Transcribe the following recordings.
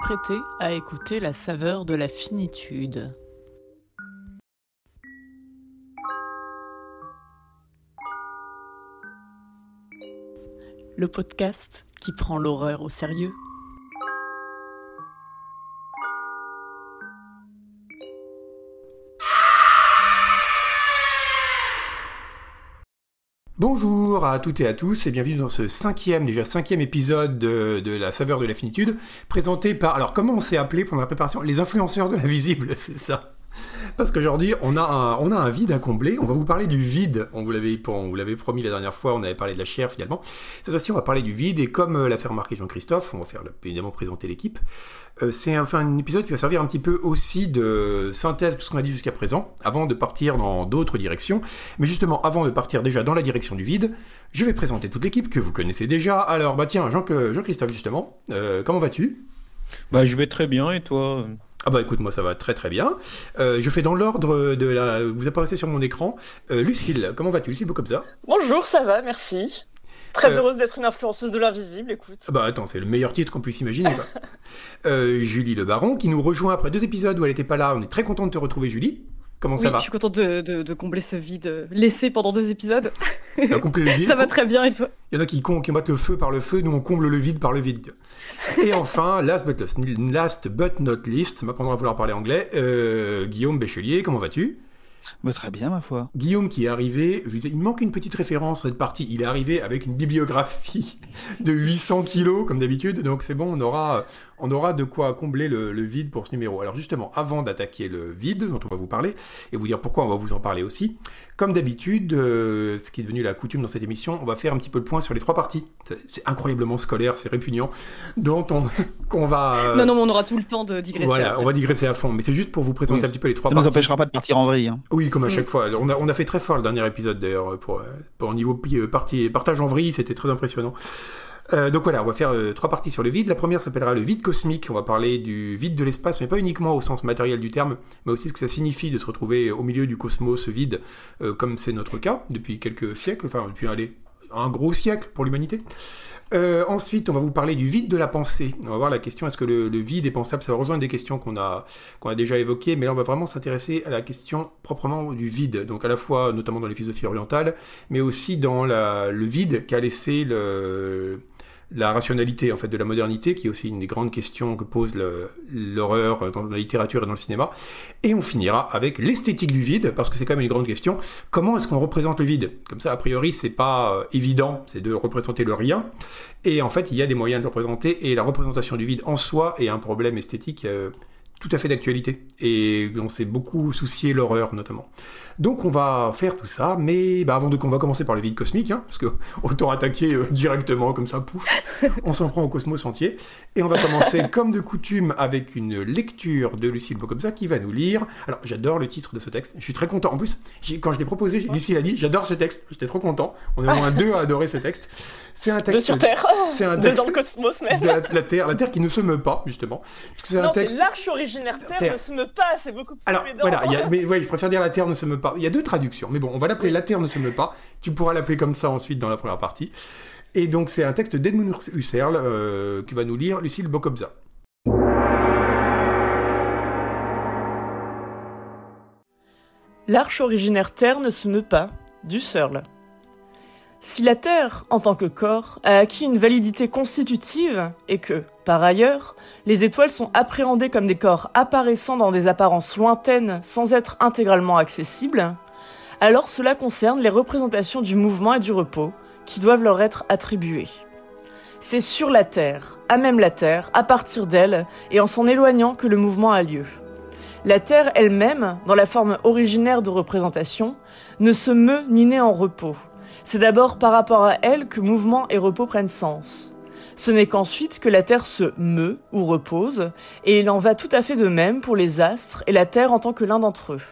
Apprêtez à écouter la saveur de la finitude. Le podcast qui prend l'horreur au sérieux. Bonjour à toutes et à tous et bienvenue dans ce cinquième, déjà cinquième épisode de, la saveur de la finitude, présenté par, alors comment on s'est appelé pendant la préparation? Les influenceurs de l'invisible, c'est ça parce qu'aujourd'hui, on, a un, on a un vide à combler. On va vous parler du vide. On vous l'avait, promis la dernière fois, on avait parlé de la chair finalement. Cette fois-ci, on va parler du vide. Et comme euh, l'a fait remarquer Jean-Christophe, on va faire évidemment présenter l'équipe. Euh, c'est enfin un épisode qui va servir un petit peu aussi de synthèse de ce qu'on a dit jusqu'à présent, avant de partir dans d'autres directions. Mais justement, avant de partir déjà dans la direction du vide, je vais présenter toute l'équipe que vous connaissez déjà. Alors, bah tiens, Jean- Jean-Christophe justement, euh, comment vas-tu? Bah, je vais très bien, et toi? Ah bah écoute, moi ça va très très bien. Euh, je fais dans l'ordre de la... Vous apparaissez sur mon écran. Euh, Lucille, comment vas-tu? Lucille, beau comme ça? Bonjour, ça va, merci. Très Euh, heureuse d'être une influenceuse de l'invisible, écoute. Ah Bah attends, c'est le meilleur titre qu'on puisse imaginer. Euh, Julie Le Baron, qui nous rejoint après deux épisodes où elle n'était pas là. On est très content de te retrouver Julie. Comment Oui, ça va je suis contente de, de- de combler ce vide laissé pendant deux épisodes. Le vide Ça va très bien et toi Il y en a qui, com- qui mettent le feu par le feu, nous on comble le vide par le vide. Et enfin, last but, not- last but not least, ça m'apprendra à vouloir parler anglais, euh, Guillaume Béchelier, comment vas-tu? Mais très bien, ma foi. Guillaume qui est arrivé, je lui disais, il manque une petite référence à cette partie. Il est arrivé avec une bibliographie de 800 kilos, comme d'habitude, donc c'est bon, on aura, on aura de quoi combler le, le vide pour ce numéro. Alors justement, avant d'attaquer le vide, dont on va vous parler, et vous dire pourquoi on va vous en parler aussi, comme d'habitude, euh, ce qui est devenu la coutume dans cette émission, on va faire un petit peu le point sur les trois parties. C'est- incroyablement scolaire, c'est répugnant, dont on, qu'on va... euh, Non, non, mais on aura tout le temps de digresser. voilà, après. on va digresser à fond, mais c'est juste pour vous présenter Oui. un petit peu les trois Ça ne nous parties. empêchera pas de partir en vrille. hein. Oui, comme à Mm. chaque fois. On a, on a fait très fort le dernier épisode d'ailleurs pour, euh, pour niveau euh, partie, partage en vrille, c'était très impressionnant. Euh, donc voilà, on va faire euh, trois parties sur le vide. La première s'appellera le vide cosmique. On va parler du vide de l'espace, mais pas uniquement au sens matériel du terme, mais aussi ce que ça signifie de se retrouver au milieu du cosmos vide, euh, comme c'est notre cas depuis quelques siècles, enfin depuis un gros siècle pour l'humanité. Ensuite, on va vous parler du vide de la pensée. On va voir la question est-ce que le, vide est pensable? Ça va rejoindre des questions qu'on a, déjà évoquées, mais là, on va vraiment s'intéresser à la question proprement du vide. Donc, à la fois, notamment dans les philosophies orientales, mais aussi dans le vide qu'a laissé le, la rationalité en fait de la modernité, qui est aussi une des grandes questions que pose l'horreur dans la littérature et dans le cinéma. Et on finira avec l'esthétique du vide, parce que c'est quand même une grande question. Comment est-ce qu'on représente le vide? Comme ça, a priori, c'est pas euh, évident, c'est de représenter le rien. Et en fait, il y a des moyens de le représenter, et la représentation du vide en soi est un problème esthétique euh, tout à fait d'actualité. Et on s'est beaucoup soucié l'horreur, notamment. Donc on va faire tout ça, mais bah, avant de on va commencer par le vide cosmique, hein, parce que autant attaquer euh, directement comme ça, pouf, on s'en prend au cosmos entier. Et on va commencer comme de coutume avec une lecture de Lucille Bocobza qui va nous lire. Alors j'adore le titre de ce texte, je suis très content. En plus, quand je l'ai proposé, Lucille a dit j'adore ce texte, j'étais trop content. On est au moins deux à adorer ce texte. C'est un texte sur Terre. c'est un Deux texte dans le cosmos, même. de la, de la Terre, la Terre qui ne se meut pas justement, parce que c'est un texte. l'arche originaire Terre, Terre. ne se meut pas, c'est beaucoup plus Alors pédant. voilà, il y a- mais ouais, je préfère dire la Terre ne se meut pas. Il y a deux traductions, mais bon, on va l'appeler la Terre ne se meut pas. Tu pourras l'appeler comme ça ensuite dans la première partie. Et donc c'est un texte d'Edmund Husserl euh, qui va nous lire Lucille Bocobza. L'arche originaire Terre ne se meut pas, du Searle. Si la Terre, en tant que corps, a acquis une validité constitutive, et que, par ailleurs, les étoiles sont appréhendées comme des corps apparaissant dans des apparences lointaines sans être intégralement accessibles, alors cela concerne les représentations du mouvement et du repos qui doivent leur être attribuées. C'est sur la Terre, à même la Terre, à partir d'elle, et en s'en éloignant que le mouvement a lieu. La Terre elle-même, dans la forme originaire de représentation, ne se meut ni n'est en repos. C'est d'abord par rapport à elle que mouvement et repos prennent sens. Ce n'est qu'ensuite que la Terre se meut ou repose, et il en va tout à fait de même pour les astres et la Terre en tant que l'un d'entre eux.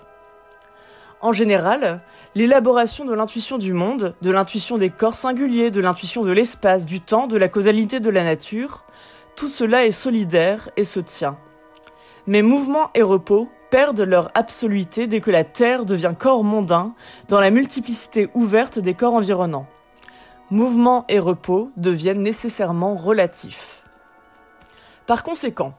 En général, l'élaboration de l'intuition du monde, de l'intuition des corps singuliers, de l'intuition de l'espace, du temps, de la causalité de la nature, tout cela est solidaire et se tient. Mais mouvement et repos perdent leur absoluité dès que la Terre devient corps mondain dans la multiplicité ouverte des corps environnants. Mouvement et repos deviennent nécessairement relatifs. Par conséquent,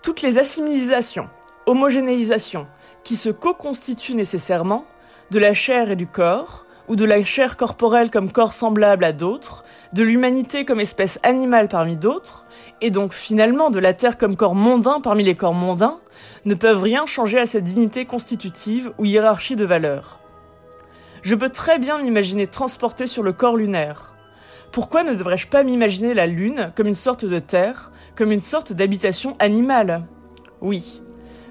toutes les assimilisations, homogénéisations, qui se co-constituent nécessairement, de la chair et du corps, ou de la chair corporelle comme corps semblable à d'autres, de l'humanité comme espèce animale parmi d'autres, et donc finalement de la Terre comme corps mondain parmi les corps mondains, ne peuvent rien changer à cette dignité constitutive ou hiérarchie de valeurs. Je peux très bien m'imaginer transporté sur le corps lunaire. Pourquoi ne devrais-je pas m'imaginer la Lune comme une sorte de Terre, comme une sorte d'habitation animale? Oui,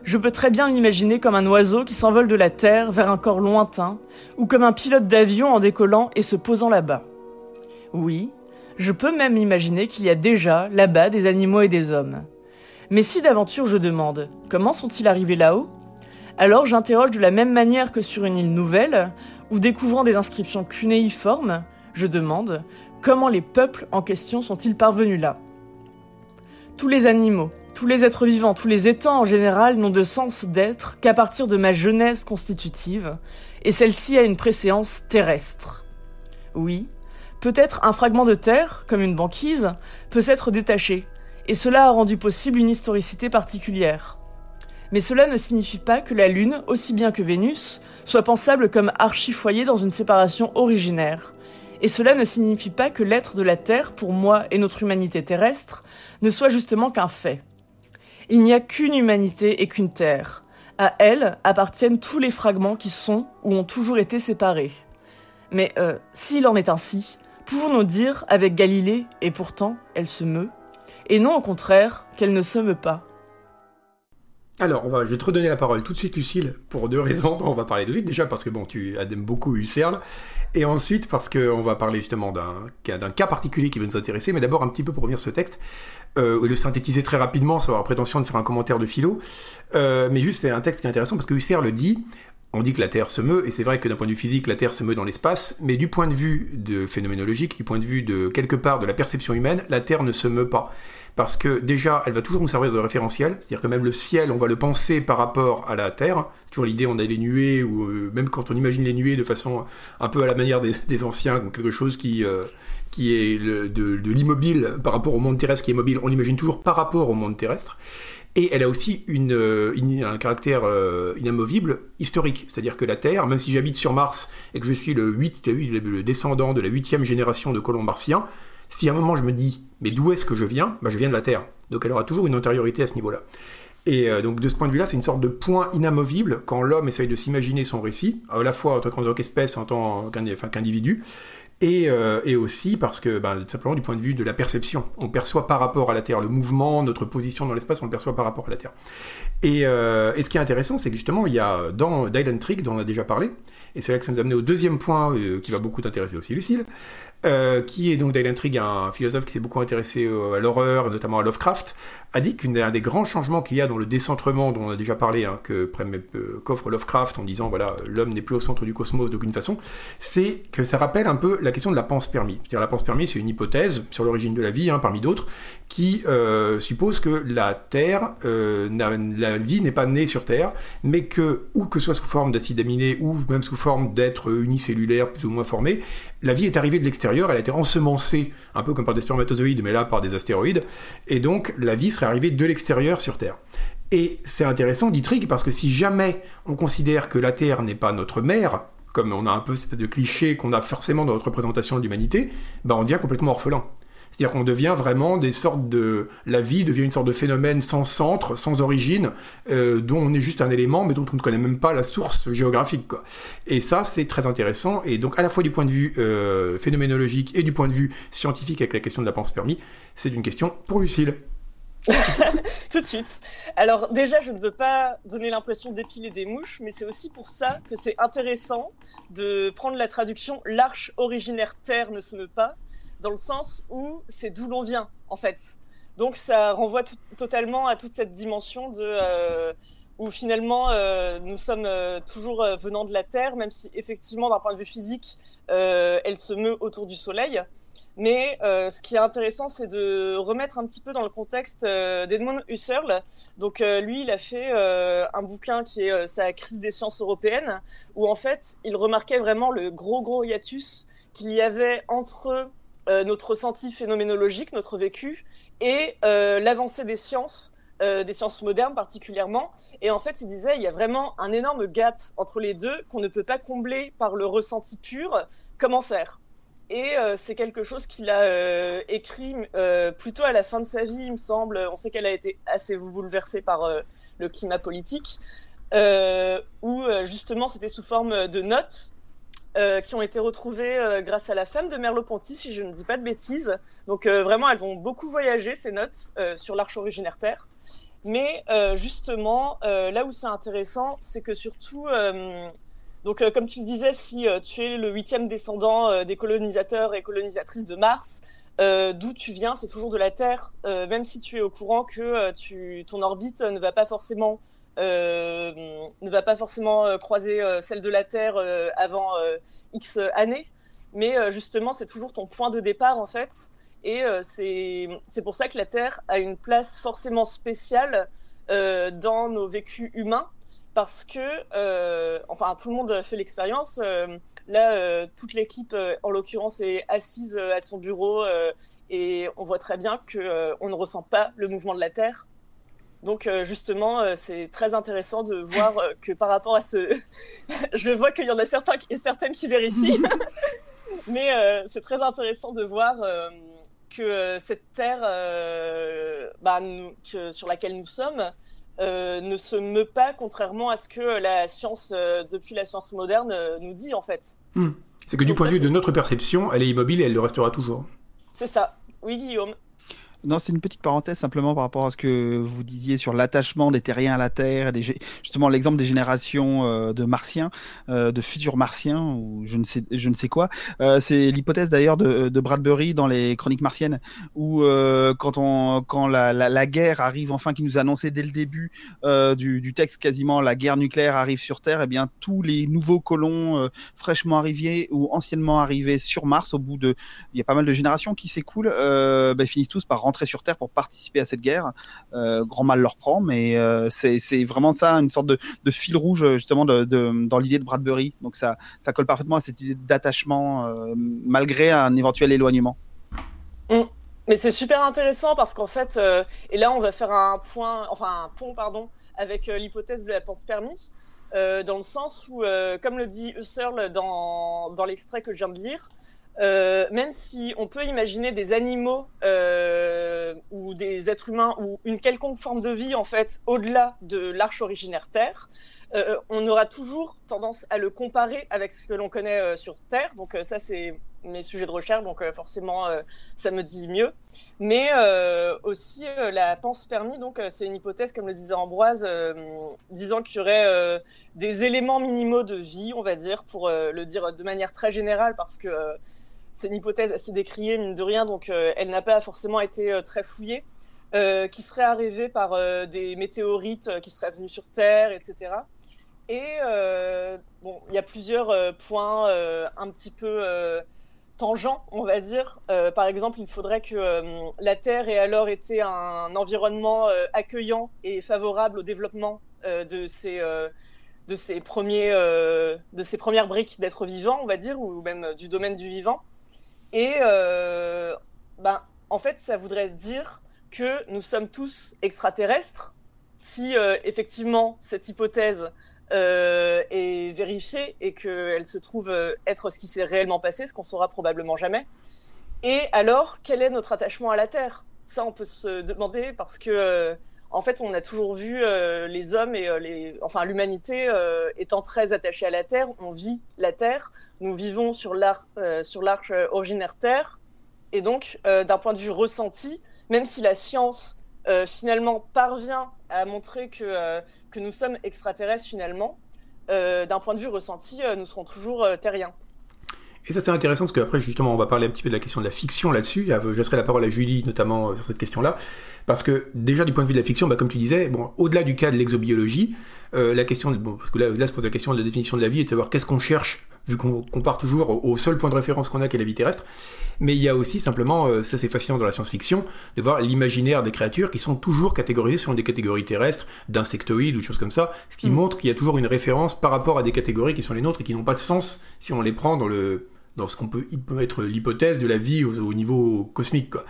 je peux très bien m'imaginer comme un oiseau qui s'envole de la Terre vers un corps lointain, ou comme un pilote d'avion en décollant et se posant là-bas. Oui, je peux même imaginer qu'il y a déjà là-bas des animaux et des hommes. Mais si d'aventure je demande comment sont-ils arrivés là-haut? Alors j'interroge de la même manière que sur une île nouvelle, ou découvrant des inscriptions cunéiformes, je demande comment les peuples en question sont-ils parvenus là? Tous les animaux, tous les êtres vivants, tous les étangs en général n'ont de sens d'être qu'à partir de ma jeunesse constitutive, et celle-ci a une préséance terrestre. Oui, peut-être un fragment de terre, comme une banquise, peut s'être détaché, et cela a rendu possible une historicité particulière. Mais cela ne signifie pas que la Lune, aussi bien que Vénus, soit pensable comme archifoyer dans une séparation originaire. Et cela ne signifie pas que l'être de la Terre, pour moi et notre humanité terrestre, ne soit justement qu'un fait. Il n'y a qu'une humanité et qu'une terre. À elle appartiennent tous les fragments qui sont ou ont toujours été séparés. Mais euh, s'il en est ainsi, pouvons-nous dire avec Galilée, et pourtant elle se meut, et non au contraire qu'elle ne se meut pas alors, va, je vais te redonner la parole tout de suite, Lucille, pour deux raisons on va parler de vite. Déjà parce que bon, tu aimes beaucoup Husserl, et ensuite parce qu'on va parler justement d'un cas particulier qui va nous intéresser, mais d'abord un petit peu pour revenir ce texte euh, le synthétiser très rapidement, sans avoir prétention de faire un commentaire de philo. Euh, mais juste, c'est un texte qui est intéressant parce que Husserl le dit. On dit que la Terre se meut, et c'est vrai que d'un point de vue physique, la Terre se meut dans l'espace, mais du point de vue de phénoménologique, du point de vue de quelque part de la perception humaine, la Terre ne se meut pas. Parce que déjà, elle va toujours nous servir de référentiel, c'est-à-dire que même le ciel, on va le penser par rapport à la Terre. Toujours l'idée, on a les nuées, ou euh, même quand on imagine les nuées de façon un peu à la manière des, anciens, comme quelque chose qui, euh, qui est de, l'immobile par rapport au monde terrestre qui est mobile, on l'imagine toujours par rapport au monde terrestre. Et elle a aussi une, un caractère euh, inamovible historique. C'est-à-dire que la Terre, même si j'habite sur Mars et que je suis le, 8, le descendant de la huitième génération de colons martiens, si à un moment je me dis, mais d'où est-ce que je viens? Bah, Je viens de la Terre. Donc elle aura toujours une antériorité à ce niveau-là. Et euh, donc de ce point de vue-là, c'est une sorte de point inamovible quand l'homme essaye de s'imaginer son récit, à la fois en tant qu'espèce, en tant qu'individu, euh, et, aussi parce que, ben, simplement du point de vue de la perception, on perçoit par rapport à la Terre le mouvement, notre position dans l'espace, on le perçoit par rapport à la Terre. Et, euh, ce qui est intéressant, c'est que justement, il y a dans Dylan Trick, dont on a déjà parlé, et c'est là que ça nous a amené au deuxième point qui va beaucoup t'intéresser aussi, Lucille, qui est donc Dylan Trick, un philosophe qui s'est beaucoup intéressé à l'horreur, notamment à Lovecraft, a dit qu'un des grands changements qu'il y a dans le décentrement dont on a déjà parlé, hein, que qu'offre Lovecraft en disant voilà l'homme n'est plus au centre du cosmos d'aucune façon, c'est que ça rappelle un peu la question de la pense permis. -dire la pense permis, c'est une hypothèse sur l'origine de la vie, hein, parmi d'autres, qui euh, suppose que la Terre, euh, la vie n'est pas née sur Terre, mais que, ou que ce soit sous forme d'acide aminé, ou même sous forme d'êtres unicellulaires plus ou moins formés, la vie est arrivée de l'extérieur, elle a été ensemencée, un peu comme par des spermatozoïdes, mais là par des astéroïdes, et donc la vie serait arrivée de l'extérieur sur Terre. Et c'est intéressant, dit Trigg, parce que si jamais on considère que la Terre n'est pas notre mère, comme on a un peu cette espèce de cliché qu'on a forcément dans notre représentation de l'humanité, ben on devient complètement orphelin. C'est-à-dire qu'on devient vraiment des sortes de... La vie devient une sorte de phénomène sans centre, sans origine, euh, dont on est juste un élément, mais dont on ne connaît même pas la source géographique. Et ça, c'est très intéressant. Et donc, à la fois du point de vue euh, phénoménologique et du point de vue scientifique avec la question de la pensée permis, c'est une question pour Lucille. Tout de suite. Alors déjà, je ne veux pas donner l'impression d'épiler des mouches, mais c'est aussi pour ça que c'est intéressant de prendre la traduction l'arche originaire terre ne se meut pas, dans le sens où c'est d'où l'on vient, en fait. Donc ça renvoie totalement à toute cette dimension de euh, où finalement euh, nous sommes euh, toujours venant de la Terre, même si effectivement d'un point de vue physique, elle se meut autour du Soleil. Mais ce qui est intéressant, c'est de remettre un petit peu dans le contexte d'Edmund Husserl. Donc lui, il a fait un bouquin qui est sa crise des sciences européennes, où en fait, il remarquait vraiment le gros gros hiatus qu'il y avait entre euh, notre ressenti phénoménologique, notre vécu, et euh, l'avancée des sciences, euh, des sciences modernes particulièrement. Et en fait, il disait, il y a vraiment un énorme gap entre les deux qu'on ne peut pas combler par le ressenti pur. Comment faire? Et c'est quelque chose qu'il a écrit plutôt à la fin de sa vie, il me semble. On sait qu'elle a été assez bouleversée par le climat politique, où justement c'était sous forme de notes euh, qui ont été retrouvées euh, grâce à la femme de Merleau-Ponty, si je ne dis pas de bêtises. Donc euh, vraiment, elles ont beaucoup voyagé, ces notes, sur l'Arche originaire Terre. Mais justement, là où c'est intéressant, c'est que surtout, donc comme tu le disais, si tu es le huitième descendant des colonisateurs et colonisatrices de Mars, d'où tu viens, c'est toujours de la Terre, même si tu es au courant que ton orbite ne va pas forcément ne va pas forcément euh, croiser euh, celle de la Terre euh, avant euh, X années, mais euh, justement c'est toujours ton point de départ en fait, et euh, c'est pour ça que la Terre a une place forcément spéciale euh, dans nos vécus humains, parce que, euh, enfin tout le monde fait l'expérience, euh, là euh, toute l'équipe euh, en l'occurrence est assise euh, à son bureau, euh, et on voit très bien que euh, on ne ressent pas le mouvement de la Terre. Donc euh, justement, euh, c'est très intéressant de voir euh, que par rapport à ce, je vois qu'il y en a certains et certaines qui vérifient, mais c'est très intéressant de voir que cette terre, bah, nous- que, sur laquelle nous sommes, ne se meut pas, contrairement à ce que la science, depuis la science moderne, nous dit en fait. Hmm. C'est que du Donc point de vue de notre perception, elle est immobile et elle le restera toujours. C'est ça. Oui, Guillaume. Non, c'est une petite parenthèse simplement par rapport à ce que vous disiez sur l'attachement des terriens à la Terre, justement l'exemple des générations euh, de martiens, euh, de futurs martiens ou je ne sais, je ne sais quoi. Euh, c'est l'hypothèse d'ailleurs de, Bradbury dans les Chroniques martiennes, où quand on, quand la, la, guerre arrive, enfin qui nous a annoncé dès le début du, du texte quasiment, la guerre nucléaire arrive sur Terre, et bien tous les nouveaux colons fraîchement arrivés ou anciennement arrivés sur Mars, au bout de, il y a pas mal de générations qui s'écoulent, ben, finissent tous par rentrer sur Terre pour participer à cette guerre. Euh, grand mal leur prend, mais euh, c'est vraiment ça, une sorte de, fil rouge justement de, de, dans l'idée de Bradbury. Donc ça, colle parfaitement à cette idée d'attachement euh, malgré un éventuel éloignement. Mais c'est super intéressant parce qu'en fait, euh, et là on va faire un point, enfin un pont pardon, avec euh, l'hypothèse de la pense permis, euh, dans le sens où, euh, comme le dit Husserl dans l'extrait que je viens de lire, euh, même si on peut imaginer des animaux euh, ou des êtres humains ou une quelconque forme de vie en fait au-delà de l'arche originaire Terre, euh, on aura toujours tendance à le comparer avec ce que l'on connaît euh, sur Terre. Donc ça c'est mes sujets de recherche, donc euh, forcément euh, ça me dit mieux. Mais euh, aussi la pense permis, donc c'est une hypothèse comme le disait Ambroise, disant qu'il y aurait des éléments minimaux de vie, on va dire, pour le dire de manière très générale, parce que c'est une hypothèse assez décriée, mine de rien, donc elle n'a pas forcément été très fouillée, qui serait arrivée par des météorites qui seraient venus sur Terre, etc. Et bon, il y a plusieurs points un petit peu tangents, on va dire. Euh, par exemple, il faudrait que euh, la Terre ait alors été un environnement euh, accueillant et favorable au développement de ces premières briques d'être vivant, on va dire, ou même du domaine du vivant. Et ben, en fait, ça voudrait dire que nous sommes tous extraterrestres. Si effectivement cette hypothèse euh, est vérifiée et qu'elle se trouve euh, être ce qui s'est réellement passé, ce qu'on saura probablement jamais. Et alors, quel est notre attachement à la Terre? Ça, on peut se demander parce que, euh, en fait, on a toujours vu euh, les hommes et enfin l'humanité étant très attachée à la Terre. On vit la Terre. Nous vivons sur l'arche originaire Terre. Et donc, d'un point de vue ressenti, même si la science euh, finalement parvient à montrer que euh, que nous sommes extraterrestres finalement, euh, d'un point de vue ressenti, euh, nous serons toujours terriens. Et ça c'est intéressant parce qu'après justement on va parler un petit peu de la question de la fiction là-dessus. Je laisserai la parole à Julie notamment sur cette question-là. Parce que déjà du point de vue de la fiction, bah, comme tu disais, bon, au-delà du cas de l'exobiologie, la question, de, parce que là, là se pose la question de la définition de la vie et de savoir qu'est-ce qu'on cherche, vu qu'on compare toujours au, seul point de référence qu'on a qui est la vie terrestre. Mais il y a aussi simplement, euh, ça c'est fascinant dans la science-fiction, de voir l'imaginaire des créatures qui sont toujours catégorisées selon des catégories terrestres, d'insectoïdes ou choses comme ça, ce qui Mm. montre qu'il y a toujours une référence par rapport à des catégories qui sont les nôtres et qui n'ont pas de sens si on les prend dans le dans ce qu'on peut, peut être l'hypothèse de la vie au, au niveau cosmique. Quoi.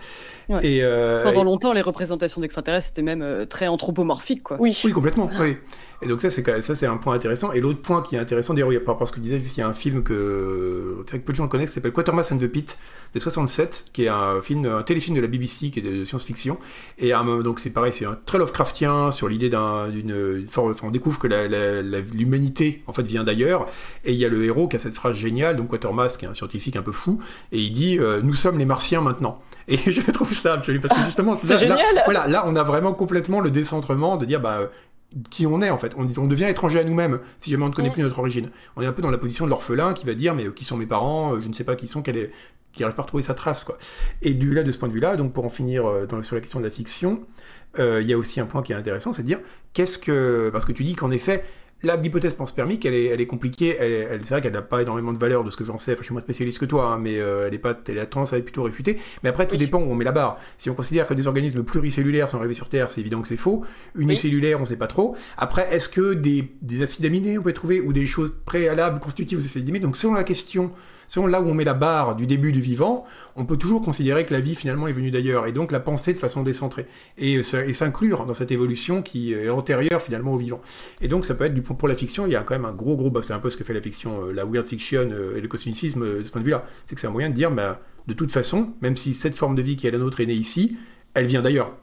Ouais. Et, euh, Pendant et- longtemps, les représentations d'extraterrestres c'était même euh, très anthropomorphiques, quoi. Oui. Oui, complètement. Oui. Et donc ça, c'est quand- ça, c'est un point intéressant. Et l'autre point qui est intéressant, d'ailleurs, il y a- par rapport à ce que juste, il y a un film que, que peu de gens le connaissent, qui s'appelle Quatermass and the Pit de 67, qui est un film, un téléfilm de la BBC qui est de science-fiction. Et à un moment- donc c'est pareil, c'est un très Lovecraftien sur l'idée d'un- d'une, forme- enfin, on découvre que la- la- la- l'humanité en fait vient d'ailleurs. Et il y a le héros qui a cette phrase géniale, donc Quatermass, qui est un scientifique un peu fou, et il dit euh, nous sommes les Martiens maintenant. Et je trouve ça absolument parce que justement C'est là- là- génial. voilà, là on a vraiment complètement le décentrement de dire bah qui on est en fait. On, on devient étranger à nous-mêmes si jamais on ne connaît plus notre origine. On est un peu dans la position de l'orphelin qui va dire mais euh, qui sont mes parents, euh, je ne sais pas qui sont, quelle est qui n'arrive pas à retrouver sa trace quoi. Et du là de ce point de vue-là, donc pour en finir euh, dans- sur la question de la fiction, il y a aussi un point qui est intéressant, c'est de dire qu'est-ce que parce que tu dis qu'en effet la l'hypothèse pense-permis, elle est, elle est compliquée, elle, elle- c'est vrai qu'elle n'a pas énormément de valeur de ce que j'en sais, enfin, je suis moins spécialiste que toi, hein, mais euh, elle, est pas, elle a tendance à être plutôt réfutée. Mais après, tout Oui. dépend où on met la barre. Si on considère que des organismes pluricellulaires sont arrivés sur Terre, c'est évident que c'est faux. Unicellulaires, on sait pas trop. Après, est-ce que des, des acides aminés, on peut trouver, ou des choses préalables, constitutives aux acides aminés? Donc, selon la question, selon là où on met la barre du début du vivant, on peut toujours considérer que la vie finalement est venue d'ailleurs, et donc la penser de façon décentrée, et, euh, et s'inclure dans cette évolution qui est antérieure finalement au vivant. Et donc ça peut être du pour la fiction, il y a quand même un gros gros, bah, c'est un peu ce que fait la fiction, euh, la weird fiction euh, et le cosmicisme euh, de ce point de vue-là, c'est que c'est un moyen de dire, bah, de toute façon, même si cette forme de vie qui est la nôtre est née ici, elle vient d'ailleurs.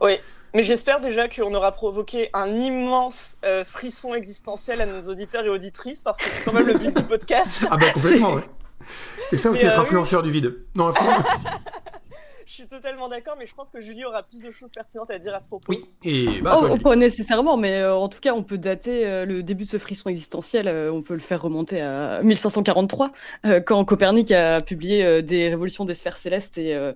Oui. Mais j'espère déjà qu'on aura provoqué un immense euh, frisson existentiel à nos auditeurs et auditrices, parce que c'est quand même le but du podcast. Ah bah complètement, ouais. C'est ça aussi être euh, oui. influenceur du vide. Non, influenceur- Je suis totalement d'accord, mais je pense que Julie aura plus de choses pertinentes à dire à ce propos. oui. Et bah, Oh, toi, oh, pas nécessairement, mais euh, en tout cas, on peut dater euh, le début de ce frisson existentiel, euh, on peut le faire remonter à 1543, euh, quand Copernic a publié euh, des révolutions des sphères célestes, et euh,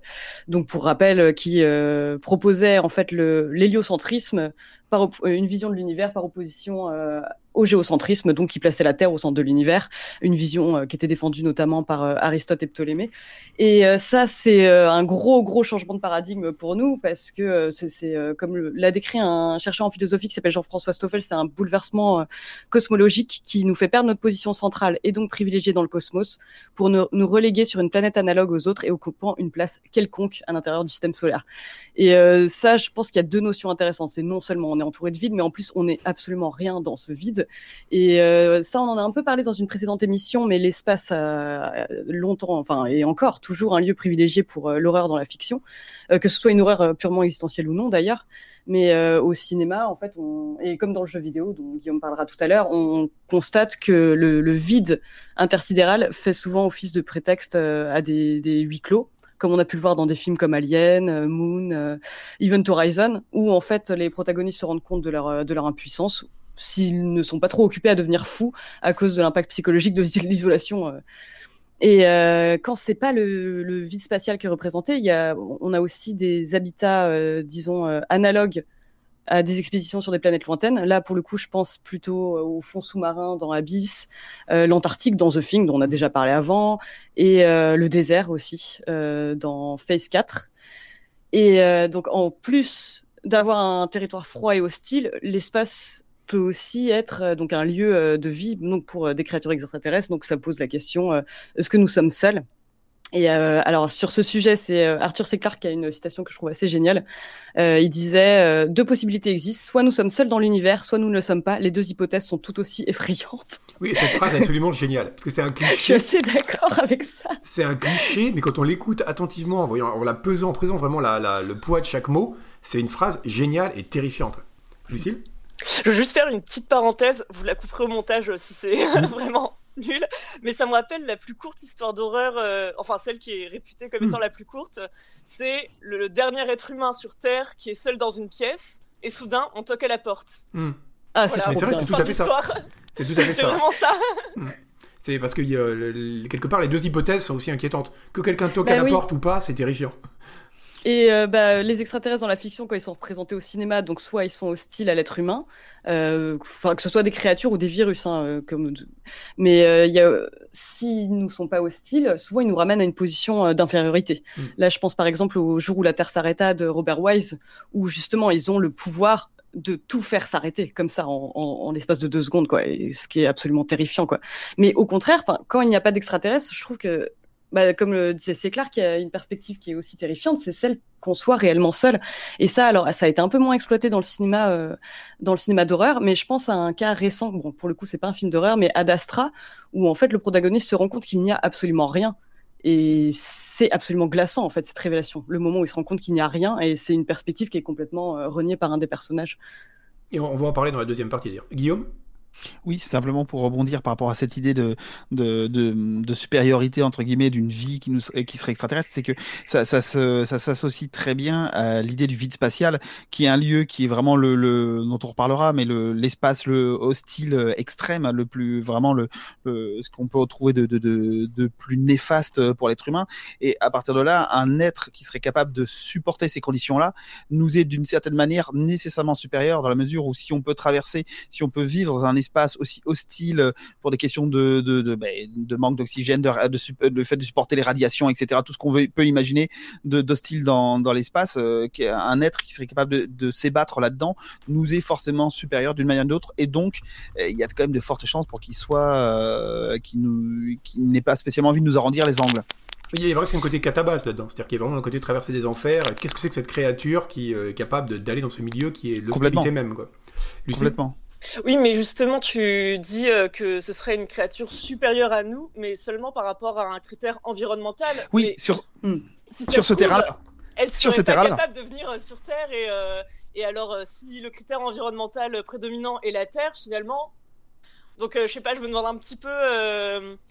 donc pour rappel, euh, qui euh, proposait en fait le l'héliocentrisme, par euh, une vision de l'univers par opposition euh, au géocentrisme, donc qui plaçait la Terre au centre de l'univers, une vision euh, qui était défendue notamment par euh, Aristote et Ptolémée. Et euh, ça, c'est euh, un gros, gros changement de paradigme pour nous, parce que c'est comme l'a décrit un chercheur en philosophie qui s'appelle Jean-François Stoffel, c'est un bouleversement cosmologique qui nous fait perdre notre position centrale et donc privilégiée dans le cosmos pour nous, nous reléguer sur une planète analogue aux autres et occupant une place quelconque à l'intérieur du système solaire. Et ça, je pense qu'il y a deux notions intéressantes. C'est non seulement on est entouré de vide, mais en plus on n'est absolument rien dans ce vide. Et euh, ça, on en a un peu parlé dans une précédente émission, mais l'espace a longtemps, enfin, et encore toujours un lieu privilégié pour euh, l'horreur dans la fiction, euh, que ce soit une horreur euh, purement existentielle ou non d'ailleurs. Mais euh, au cinéma, en fait, et comme dans le jeu vidéo, dont Guillaume parlera tout à l'heure, on constate que le, vide intersidéral fait souvent office de prétexte euh, à des huis clos comme on a pu le voir dans des films comme Alien, euh, Moon, euh, Event Horizon, où en fait les protagonistes se rendent compte de leur, euh, de leur impuissance s'ils ne sont pas trop occupés à devenir fous à cause de l'impact psychologique de l'isolation. Et euh, quand c'est pas le, le vide spatial qui est représenté, il y a, on a aussi des habitats, disons, analogues à des expéditions sur des planètes lointaines. Là, pour le coup, je pense plutôt euh, au fond sous-marin dans Abyss, euh, l'Antarctique dans The Thing, dont on a déjà parlé avant, et euh, le désert aussi dans Phase 4. Et donc, en plus d'avoir un territoire froid et hostile, l'espace peut aussi être donc un lieu de vie donc pour des créatures extraterrestres. Donc, ça pose la question est-ce que nous sommes seuls? Et euh, alors sur ce sujet, c'est euh, Arthur C. Clarke qui a une citation que je trouve assez géniale. Euh, il disait euh, deux possibilités existent soit nous sommes seuls dans l'univers, soit nous ne le sommes pas. Les deux hypothèses sont tout aussi effrayantes. Oui, cette phrase est absolument géniale. Parce que c'est un Je suis cliché. assez d'accord avec ça. C'est un cliché, mais quand on l'écoute attentivement, en, voyant, en la pesant, en présent vraiment la, la- le poids de chaque mot, c'est une phrase géniale et terrifiante. Lucille? Je veux juste faire une petite parenthèse, vous la couperez au montage si c'est vraiment nul, mais ça me rappelle la plus courte histoire d'horreur, euh, enfin celle qui est réputée comme Mm. étant la plus courte, c'est le, le dernier être humain sur Terre qui est seul dans une pièce, et soudain on toque à la porte. Hmm. Ah, c'est Voilà. vrai, c'est tout à fait ça. C'est tout à fait C'est ça. vraiment ça. C'est parce que a le- le- quelque part, les deux hypothèses sont aussi inquiétantes. Que quelqu'un toque Bah à la oui. porte ou pas, c'est terrifiant. Et euh, bah, les extraterrestres dans la fiction, quand ils sont représentés au cinéma, donc soit ils sont hostiles à l'être humain, euh, enfin que ce soit des créatures ou des virus, hein, euh, comme. Mais euh, y a, s'ils nous sont pas hostiles, souvent ils nous ramènent à une position euh, d'infériorité. Mm. Là, je pense par exemple au jour où la Terre s'arrêta de Robert Wise, où justement ils ont le pouvoir de tout faire s'arrêter comme ça en, en, en l'espace de deux secondes, quoi, et ce qui est absolument terrifiant, quoi. Mais au contraire, enfin, quand il n'y a pas d'extraterrestres, je trouve que bah, comme le disait c'est clair qu'il y a une perspective qui est aussi terrifiante, c'est celle qu'on soit réellement seul. Et ça, alors, ça a été un peu moins exploité dans le cinéma, euh, dans le cinéma d'horreur, mais je pense à un cas récent. Bon, pour le coup, c'est pas un film d'horreur, mais Ad Astra, où en fait le protagoniste se rend compte qu'il n'y a absolument rien. Et c'est absolument glaçant, en fait, cette révélation. Le moment où il se rend compte qu'il n'y a rien, et c'est une perspective qui est complètement euh, reniée par un des personnages. Et on va en parler dans la deuxième partie. Dire. Guillaume? Oui, simplement pour rebondir par rapport à cette idée de, de, de, supériorité, entre guillemets, d'une vie qui, nous, qui serait extraterrestre, c'est que ça, ça, ça, ça s'associe très bien à l'idée du vide spatial, qui est un lieu qui est vraiment le, le dont on reparlera, mais le, l'espace le hostile extrême, le plus, vraiment le ce qu'on peut retrouver de, de, de, de plus néfaste pour l'être humain. Et à partir de là, un être qui serait capable de supporter ces conditions-là nous est d'une certaine manière nécessairement supérieur dans la mesure où si on peut traverser, si on peut vivre dans un espace aussi hostile pour des questions de, de, de, ben, de manque d'oxygène, de, de, de, fait de supporter les radiations, etc. Tout ce qu'on peut imaginer d'hostile dans, dans l'espace, euh, un être qui serait capable de, de s'ébattre là-dedans nous est forcément supérieur d'une manière ou d'une autre. Et donc, euh, il y a quand même de fortes chances pour qu'il soit, euh, qu'il nous, qu'il n'ait pas spécialement envie de nous arrondir les angles. Il y a vraiment un côté catabase là-dedans, c'est-à-dire qu'il y a vraiment un côté traverser des enfers. Qu'est-ce que c'est que cette créature qui est capable d'aller dans ce milieu qui est l'hostilité même quoi? Complètement. Oui, mais justement, tu dis que ce serait une créature supérieure à nous, mais seulement par rapport à un critère environnemental. Oui, mais sur, si sur ce terrain-là. Elle sur ce terrain-là. capable de venir sur Terre et, euh, et alors, euh, si le critère environnemental prédominant est la Terre, finalement. Donc, euh, je sais pas, je me demande un petit peu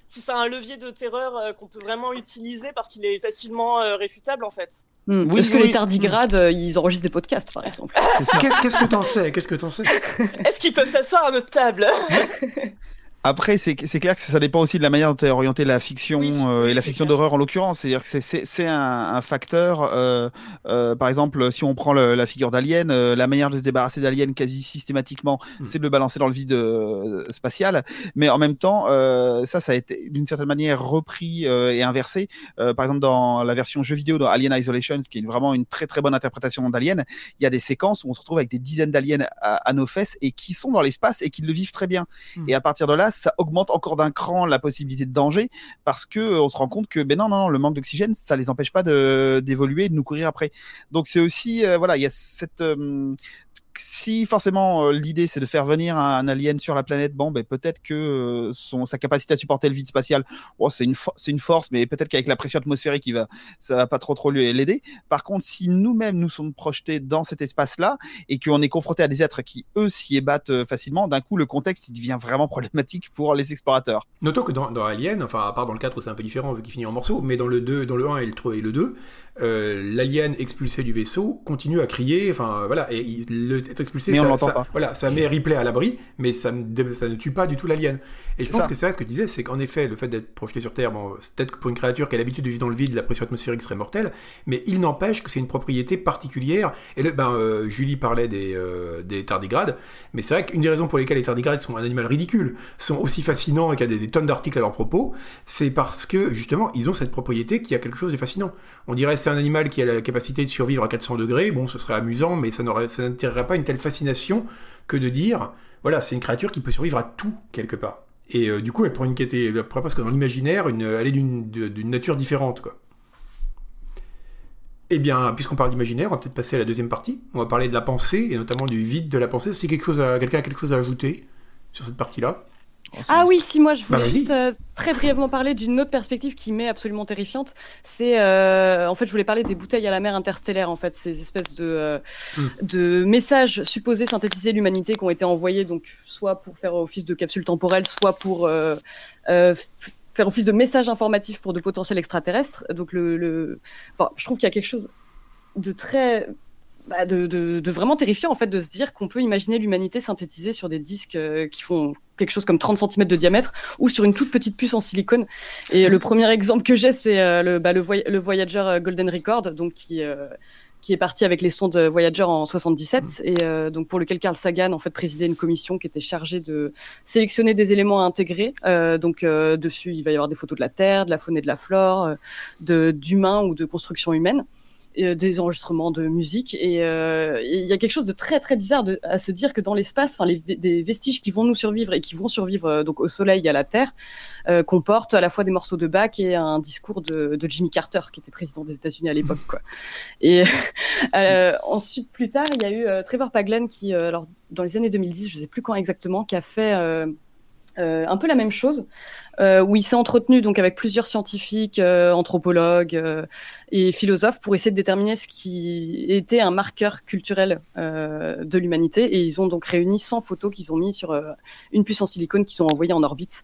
si c'est un levier de terreur qu'on peut vraiment utiliser parce qu'il est facilement réfutable en fait. Mmh. Oui, Est-ce que oui. les tardigrades, mmh. ils enregistrent des podcasts, par exemple? Qu'est-ce que t'en sais? Qu'est-ce que t'en sais? Est-ce qu'ils peuvent s'asseoir à notre table? Après, c'est clair que ça dépend aussi de la manière dont est orientée la fiction oui, euh, et la fiction d'horreur en l'occurrence. C'est-à-dire que c'est un, un, facteur. Euh, euh, par exemple, si on prend le, la figure d'Alien, euh, la manière de se débarrasser d'Alien quasi systématiquement, mm. c'est de le balancer dans le vide euh, spatial. Mais en même temps, ça, ça a été d'une certaine manière repris et inversé. par exemple, dans la version jeu vidéo de Alien Isolation, qui est vraiment une très très bonne interprétation d'Alien, il y a des séquences où on se retrouve avec des dizaines d'aliens à, à, nos fesses et qui sont dans l'espace et qui le vivent très bien. Mm. Et à partir de là, ça augmente encore d'un cran la possibilité de danger parce que euh, on se rend compte que ben non non, non le manque d'oxygène ça les empêche pas de d'évoluer de nous courir après. Donc c'est aussi euh, voilà il y a cette euh, si forcément euh, l'idée c'est de faire venir un, alien sur la planète, bon, ben peut-être que euh, son sa capacité à supporter le vide spatial, oh, c'est une c'est une force, mais peut-être qu'avec la pression atmosphérique, il va ça va pas trop trop l'aider. Par contre, si nous-mêmes nous sommes projetés dans cet espace-là et qu'on est confronté à des êtres qui eux s'y ébattent euh, facilement, d'un coup le contexte il devient vraiment problématique pour les explorateurs. Notons que dans, dans Alien, enfin à part dans le 4 où c'est un peu différent vu qu'il finit en morceaux, mais dans le 2, dans le 1 et le 3 et le 2, euh, l'alien expulsé du vaisseau continue à crier, enfin voilà, et il, le, être expulsé, mais ça, pas. Voilà, ça met Ripley à l'abri, mais ça ne, ça ne tue pas du tout l'alien. Et je pense ça. que c'est vrai ce que tu disais, c'est qu'en effet, le fait d'être projeté sur Terre, bon, peut-être que pour une créature qui a l'habitude de vivre dans le vide, la pression atmosphérique serait mortelle, mais il n'empêche que c'est une propriété particulière. Et le, ben, euh, Julie parlait des, euh, des tardigrades, mais c'est vrai qu'une des raisons pour lesquelles les tardigrades sont un animal ridicule, sont aussi fascinants et qu'il y a des, des tonnes d'articles à leur propos, c'est parce que justement, ils ont cette propriété qui a quelque chose de fascinant. On dirait c'est un animal qui a la capacité de survivre à 400 degrés, bon, ce serait amusant, mais ça n'attirerait pas une telle fascination que de dire, voilà, c'est une créature qui peut survivre à tout, quelque part. Et euh, du coup, elle pourrait, une, elle pourrait presque dans l'imaginaire, elle est d'une nature différente. Eh bien, puisqu'on parle d'imaginaire, on va peut-être passer à la deuxième partie. On va parler de la pensée, et notamment du vide de la pensée. Si quelqu'un a quelque chose à ajouter sur cette partie-là? Ah oui, si moi je voulais bah, juste euh, très brièvement parler d'une autre perspective qui m'est absolument terrifiante. C'est euh, en fait je voulais parler des bouteilles à la mer interstellaires en fait ces espèces de euh, mm. de messages supposés synthétiser l'humanité qui ont été envoyés donc soit pour faire office de capsule temporelle, soit pour euh, faire office de message informatif pour de potentiels extraterrestres. Donc le, le... Enfin, je trouve qu'il y a quelque chose de très bah, de, de, de, vraiment terrifiant en fait de se dire qu'on peut imaginer l'humanité synthétisée sur des disques euh, qui font quelque chose comme 30 cm de diamètre ou sur une toute petite puce en silicone. Et le premier exemple que j'ai, c'est euh, le, bah, le, voy le, Voyager euh, Golden Record, donc qui euh, qui est parti avec les sondes Voyager en 77 mmh. et euh, donc pour lequel Carl Sagan en fait présidait une commission qui était chargée de sélectionner des éléments à intégrer. Euh, donc euh, dessus il va y avoir des photos de la Terre, de la faune et de la flore, de d'humains ou de construction humaine. Des enregistrements de musique. Et il y a quelque chose de très très bizarre à se dire que dans l'espace, enfin les des vestiges qui vont nous survivre et qui vont survivre donc au Soleil et à la Terre comportent à la fois des morceaux de Bach et un discours de, Jimmy Carter, qui était président des États-Unis à l'époque. Et ensuite, plus tard, il y a eu Trevor Paglen qui, alors dans les années 2010, je ne sais plus quand exactement, qui a fait euh, un peu la même chose, euh, où il s'est entretenu donc avec plusieurs scientifiques, euh, anthropologues euh, et philosophes pour essayer de déterminer ce qui était un marqueur culturel euh, de l'humanité. Et ils ont donc réuni 100 photos qu'ils ont mis sur une puce en silicone qu'ils ont envoyée en orbite.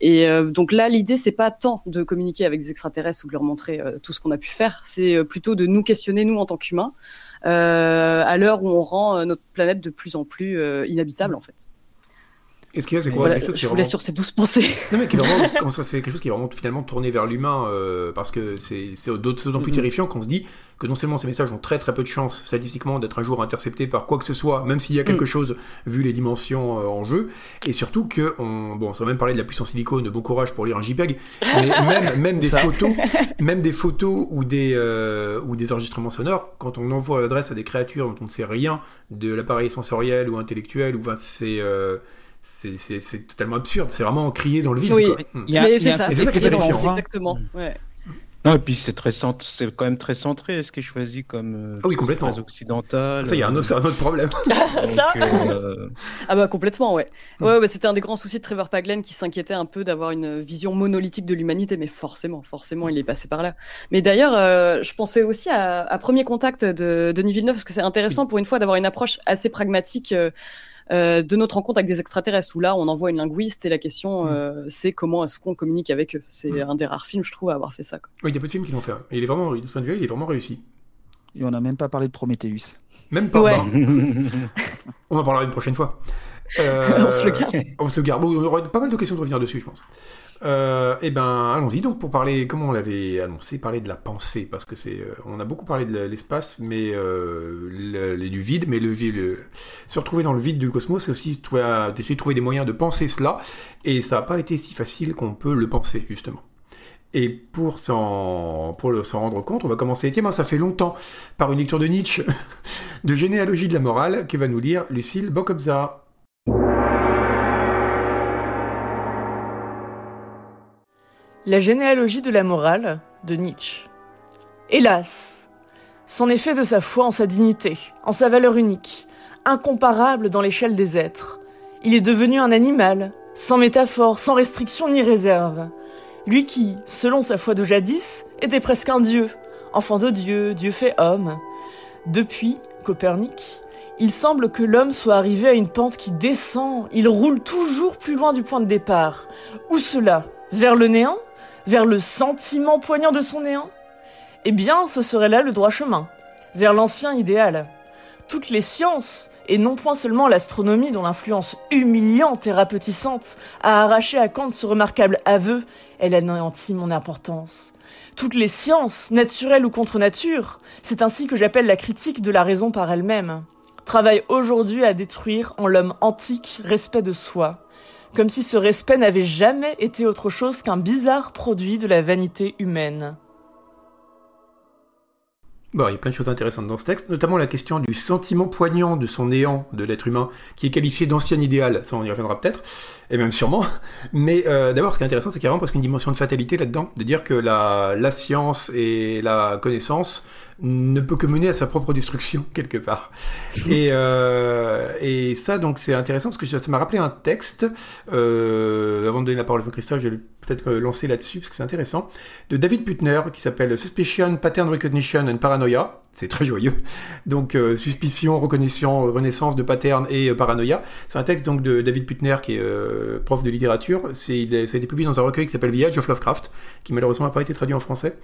Et donc là, l'idée c'est pas tant de communiquer avec des extraterrestres ou de leur montrer tout ce qu'on a pu faire, c'est plutôt de nous questionner nous en tant qu'humains à l'heure où on rend notre planète de plus en plus inhabitable en fait. Et ce qu'il y a, c'est quoi voilà, Je voulais vraiment... sur ces douze pensées. Non, mais vraiment, c'est quelque chose qui est vraiment finalement tourné vers l'humain, euh, parce que c'est d'autant plus terrifiant qu'on se dit que non seulement ces messages ont très très peu de chances statistiquement d'être un jour interceptés par quoi que ce soit, même s'il y a quelque mm. chose vu les dimensions euh, en jeu, et surtout que, on, bon, va même parler de la puissance silicone, bon courage pour lire un JPEG, mais même, même des photos, même des photos ou des, euh, ou des enregistrements sonores, quand on envoie l'adresse à des créatures dont on ne sait rien de l'appareil sensoriel ou intellectuel, ou c'est euh, c'est totalement absurde. C'est vraiment crier dans le vide. Oui, hmm. c'est ça, c'est ça qui est terrifiant. Exactement. Ouais. Non, et puis c'est très c'est quand même très centré ce qui est choisi comme euh, ah oui, complètement. très occidental. Ça, il y a un autre, un autre problème. ça euh... Ah bah complètement, ouais. Hmm. Ouais, bah, c'était un des grands soucis de Trevor Paglen qui s'inquiétait un peu d'avoir une vision monolithique de l'humanité, mais forcément, forcément, il est passé par là. Mais d'ailleurs, euh, je pensais aussi à, à, Premier Contact de Denis Villeneuve parce que c'est intéressant pour une fois d'avoir une approche assez pragmatique. Euh, euh, de notre rencontre avec des extraterrestres, où là, on envoie une linguiste et la question, mm. euh, c'est comment est-ce qu'on communique avec eux. C'est mm. un des rares films, je trouve, à avoir fait ça. Quoi. Oui, il y a peu de films qui l'ont fait. Et il est vraiment, de ce point de vue, il est vraiment réussi. Et on n'a même pas parlé de Prometheus. Même pas. Ouais. on en parlera une prochaine fois. Euh, on se le garde. On se le garde. Bon, on aura pas mal de questions de revenir dessus, je pense. Euh, eh ben, allons-y donc pour parler, comme on l'avait annoncé, parler de la pensée, parce que c'est, euh, on a beaucoup parlé de l'espace, mais euh, du vide, mais le, le, se retrouver dans le vide du cosmos, c'est aussi trouver, essayer de trouver des moyens de penser cela, et ça n'a pas été si facile qu'on peut le penser justement. Et pour s'en pour s'en rendre compte, on va commencer. Tiens, ça fait longtemps par une lecture de Nietzsche, de généalogie de la morale, que va nous lire Lucille Bokobza. La généalogie de la morale de Nietzsche. Hélas, c'en est fait de sa foi en sa dignité, en sa valeur unique, incomparable dans l'échelle des êtres. Il est devenu un animal, sans métaphore, sans restriction ni réserve. Lui qui, selon sa foi de jadis, était presque un dieu, enfant de Dieu, Dieu fait homme. Depuis Copernic, il semble que l'homme soit arrivé à une pente qui descend, il roule toujours plus loin du point de départ. Où cela? Vers le néant? Vers le sentiment poignant de son néant Eh bien, ce serait là le droit chemin, vers l'ancien idéal. Toutes les sciences, et non point seulement l'astronomie dont l'influence humiliante et rapetissante a arraché à Kant ce remarquable aveu, elle anéantit mon importance. Toutes les sciences, naturelles ou contre nature, c'est ainsi que j'appelle la critique de la raison par elle-même, travaillent aujourd'hui à détruire en l'homme antique respect de soi, comme si ce respect n'avait jamais été autre chose qu'un bizarre produit de la vanité humaine. Bon, il y a plein de choses intéressantes dans ce texte, notamment la question du sentiment poignant de son néant de l'être humain, qui est qualifié d'ancien idéal, ça on y reviendra peut-être, et même sûrement. Mais euh, d'abord, ce qui est intéressant, c'est qu'il y a vraiment presque une dimension de fatalité là-dedans, de dire que la science et la connaissance ne peut que mener à sa propre destruction quelque part. et, euh, et ça, donc, c'est intéressant parce que ça m'a rappelé un texte. Euh, avant de donner la parole à Christophe, je vais peut-être lancer là-dessus parce que c'est intéressant. De David Putner qui s'appelle Suspicion, Pattern Recognition and Paranoia. C'est très joyeux. Donc, euh, suspicion, reconnaissance, renaissance de pattern et euh, paranoïa. C'est un texte donc de David Putner qui est euh, prof de littérature. C'est, ça a été publié dans un recueil qui s'appelle Village of Lovecraft, qui malheureusement n'a pas été traduit en français.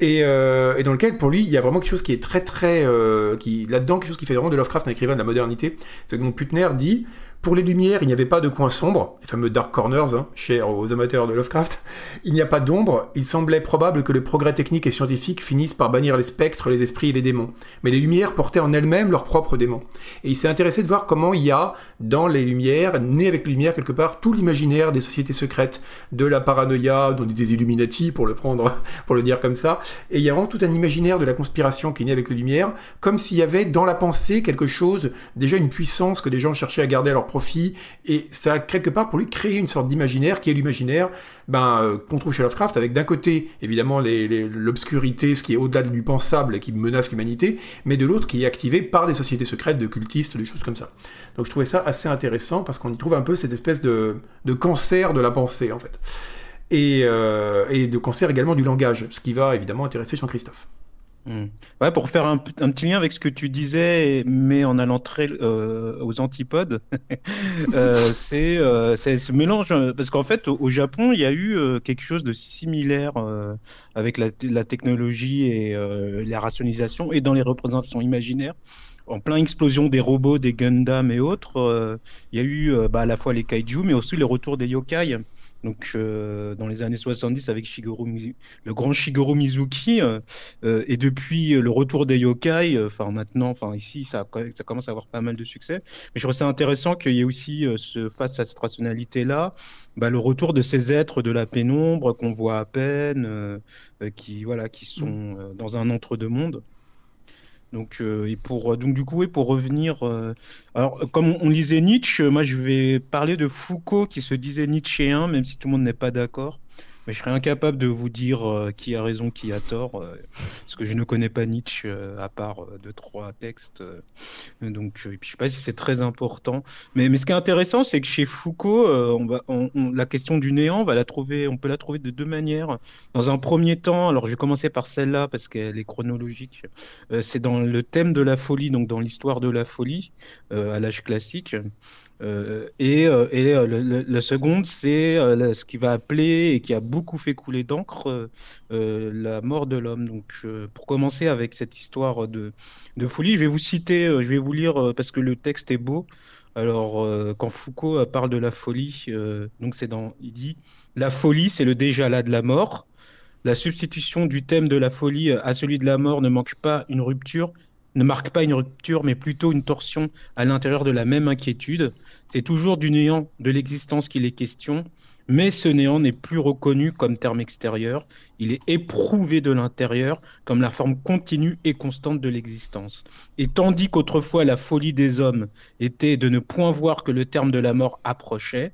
Et, euh, et, dans lequel, pour lui, il y a vraiment quelque chose qui est très très, euh, qui là-dedans quelque chose qui fait vraiment de Lovecraft un écrivain de la modernité. C'est que donc Putner dit Pour les lumières, il n'y avait pas de coin sombre, les fameux dark corners, hein, chers aux amateurs de Lovecraft. Il n'y a pas d'ombre. Il semblait probable que le progrès technique et scientifique finisse par bannir les spectres, les esprits et les démons. Mais les lumières portaient en elles-mêmes leurs propres démons. Et il s'est intéressé de voir comment il y a, dans les lumières, né avec les lumières quelque part, tout l'imaginaire des sociétés secrètes, de la paranoïa, dont des Illuminati, pour le prendre, pour le dire comme ça. Et il y a vraiment tout un imaginaire de la conspiration qui est né avec les lumières, comme s'il y avait dans la pensée quelque chose, déjà une puissance que des gens cherchaient à garder à leur profit, et ça a quelque part pour lui créé une sorte d'imaginaire qui est l'imaginaire ben, euh, qu'on trouve chez Lovecraft, avec d'un côté évidemment l'obscurité, ce qui est au-delà du pensable et qui menace l'humanité, mais de l'autre qui est activé par des sociétés secrètes de cultistes, des choses comme ça. Donc je trouvais ça assez intéressant parce qu'on y trouve un peu cette espèce de, de cancer de la pensée en fait. Et, euh, et de cancer également du langage, ce qui va évidemment intéresser Jean-Christophe. Hmm. Ouais, pour faire un, petit lien avec ce que tu disais, mais en allant très euh, aux antipodes, euh, c'est euh, ce mélange. Parce qu'en fait, au, Japon, il y a eu quelque chose de similaire avec la, technologie et la rationalisation, et dans les représentations imaginaires. En plein explosion des robots, des Gundam et autres, il y a eu bah, à la fois les kaiju, mais aussi le retour des yokai donc euh, dans les années 70 avec Shigeru, le grand Shigeru Mizuki, euh, euh, et depuis le retour des yokai, enfin maintenant, enfin ici ça, ça, commence à avoir pas mal de succès. Mais je trouve ça intéressant qu'il y ait aussi ce, face à cette rationalité là, bah, le retour de ces êtres de la pénombre qu'on voit à peine, qui voilà, qui sont dans un entre-deux-mondes. Donc, euh, et pour, donc du coup, et pour revenir, euh, alors comme on, lisait Nietzsche, moi je vais parler de Foucault qui se disait nietzschéen, même si tout le monde n'est pas d'accord je serais incapable de vous dire euh, qui a raison, qui a tort, euh, parce que je ne connais pas Nietzsche euh, à part deux, trois textes. donc, je ne sais pas si c'est très important. Mais, mais ce qui est intéressant, c'est que chez Foucault, la question du néant, on, va la trouver, on peut la trouver de deux manières. Dans un premier temps, alors je vais commencer par celle-là parce qu'elle est chronologique, c'est dans le thème de la folie, donc dans l'histoire de la folie, à l'âge classique. Euh, et, euh, et euh, la seconde, c'est ce qui va appeler et qui a beaucoup fait couler d'encre la mort de l'homme. Donc, pour commencer avec cette histoire de, de, folie, je vais vous citer, je vais vous lire parce que le texte est beau. Alors, quand Foucault parle de la folie, donc c'est dans, il dit, la folie, c'est le déjà là de la mort. La substitution du thème de la folie à celui de la mort ne manque pas une rupture, ne marque pas une rupture, mais plutôt une torsion à l'intérieur de la même inquiétude. C'est toujours du néant de l'existence qu'il est question, mais ce néant n'est plus reconnu comme terme extérieur, il est éprouvé de l'intérieur comme la forme continue et constante de l'existence. Et tandis qu'autrefois la folie des hommes était de ne point voir que le terme de la mort approchait,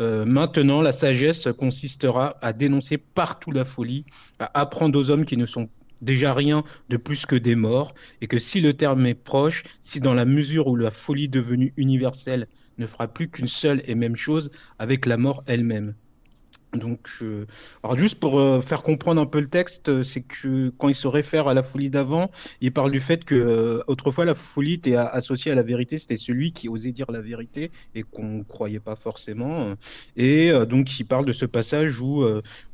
euh, maintenant, la sagesse consistera à dénoncer partout la folie, à apprendre aux hommes qui ne sont déjà rien de plus que des morts, et que si le terme est proche, si dans la mesure où la folie devenue universelle ne fera plus qu'une seule et même chose avec la mort elle-même. Donc, euh, alors juste pour euh, faire comprendre un peu le texte, euh, c'est que quand il se réfère à la folie d'avant, il parle du fait que autrefois la folie était associée à la vérité, c'était celui qui osait dire la vérité et qu'on ne croyait pas forcément. Et donc il parle de ce passage où,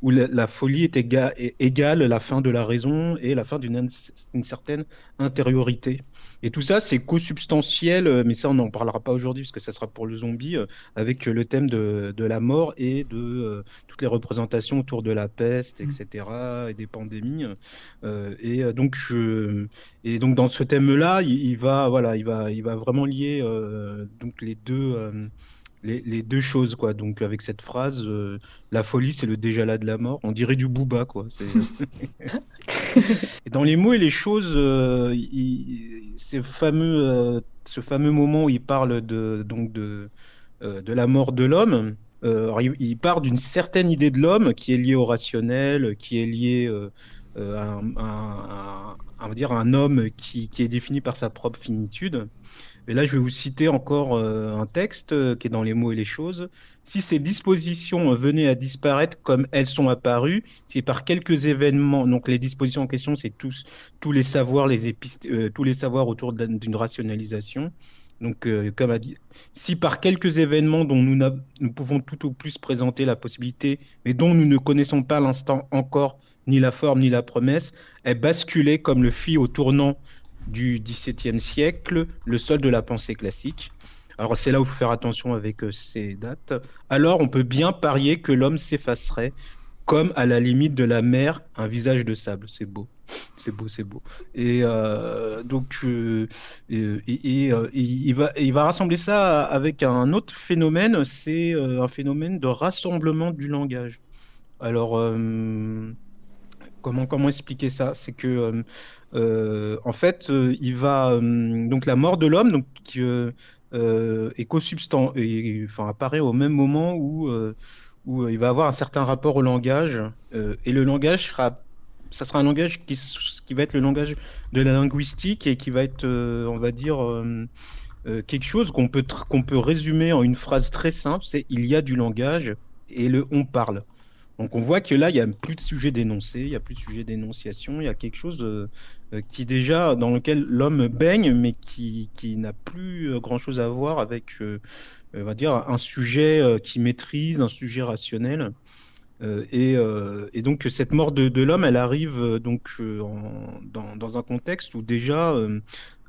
où la, folie est, égale la fin de la raison et la fin d'une certaine intériorité. Et tout ça, c'est co-substantiel, euh, mais ça, on n'en parlera pas aujourd'hui, parce que ça sera pour le zombie, euh, avec le thème de, de, la mort et de euh, toutes les représentations autour de la peste, etc., mmh. et des pandémies. et, donc, je, et donc, dans ce thème-là, il, va, voilà, il, va, il va vraiment lier donc les deux les, deux choses, quoi. Donc, avec cette phrase, euh, la folie, c'est le déjà là de la mort. On dirait du booba, quoi. dans les mots et les choses, euh, fameux, euh, ce fameux moment où il parle de, donc de, de la mort de l'homme, il, part d'une certaine idée de l'homme qui est liée au rationnel, qui est liée à, un, dire, un homme qui, qui est défini par sa propre finitude. Et là, je vais vous citer encore euh, un texte euh, qui est dans les mots et les choses. Si ces dispositions venaient à disparaître comme elles sont apparues, c'est par quelques événements. Donc les dispositions en question, c'est tous tous les savoirs, les euh, tous les savoirs autour d'une rationalisation. Donc, comme a dit, si par quelques événements dont nous, nous pouvons tout au plus présenter la possibilité, mais dont nous ne connaissons pas l'instant encore, ni la forme, ni la promesse, est basculée comme le fit au tournant du XVIIe siècle, le sol de la pensée classique. alors c'est là où il faut faire attention avec euh, ces dates, alors on peut bien parier que l'homme s'effacerait comme à la limite de la mer un visage de sable. C'est beau. C'est beau, c'est beau. Et euh, donc, euh, il, va, il va rassembler ça avec un autre phénomène, c'est un phénomène de rassemblement du langage. Alors, comment, expliquer ça? C'est que, euh, euh, en fait, euh, il va. donc, la mort de l'homme, donc, qui, est enfin, apparaît au même moment où, il va avoir un certain rapport au langage, et le langage sera ça sera un langage qui, va être le langage de la linguistique et qui va être, on va dire, quelque chose qu'on peut, qu'on peut résumer en une phrase très simple, c'est il y a du langage et le on parle. Donc on voit que là, il n'y a plus de sujet d'énoncé, il n'y a plus de sujet d'énonciation, il y a quelque chose euh, euh, qui déjà, dans lequel l'homme baigne, mais qui, qui n'a plus euh, grand-chose à voir avec, on va dire, un sujet qui maîtrise, un sujet rationnel. Et, donc cette mort de, l'homme, elle arrive donc dans, dans un contexte où déjà,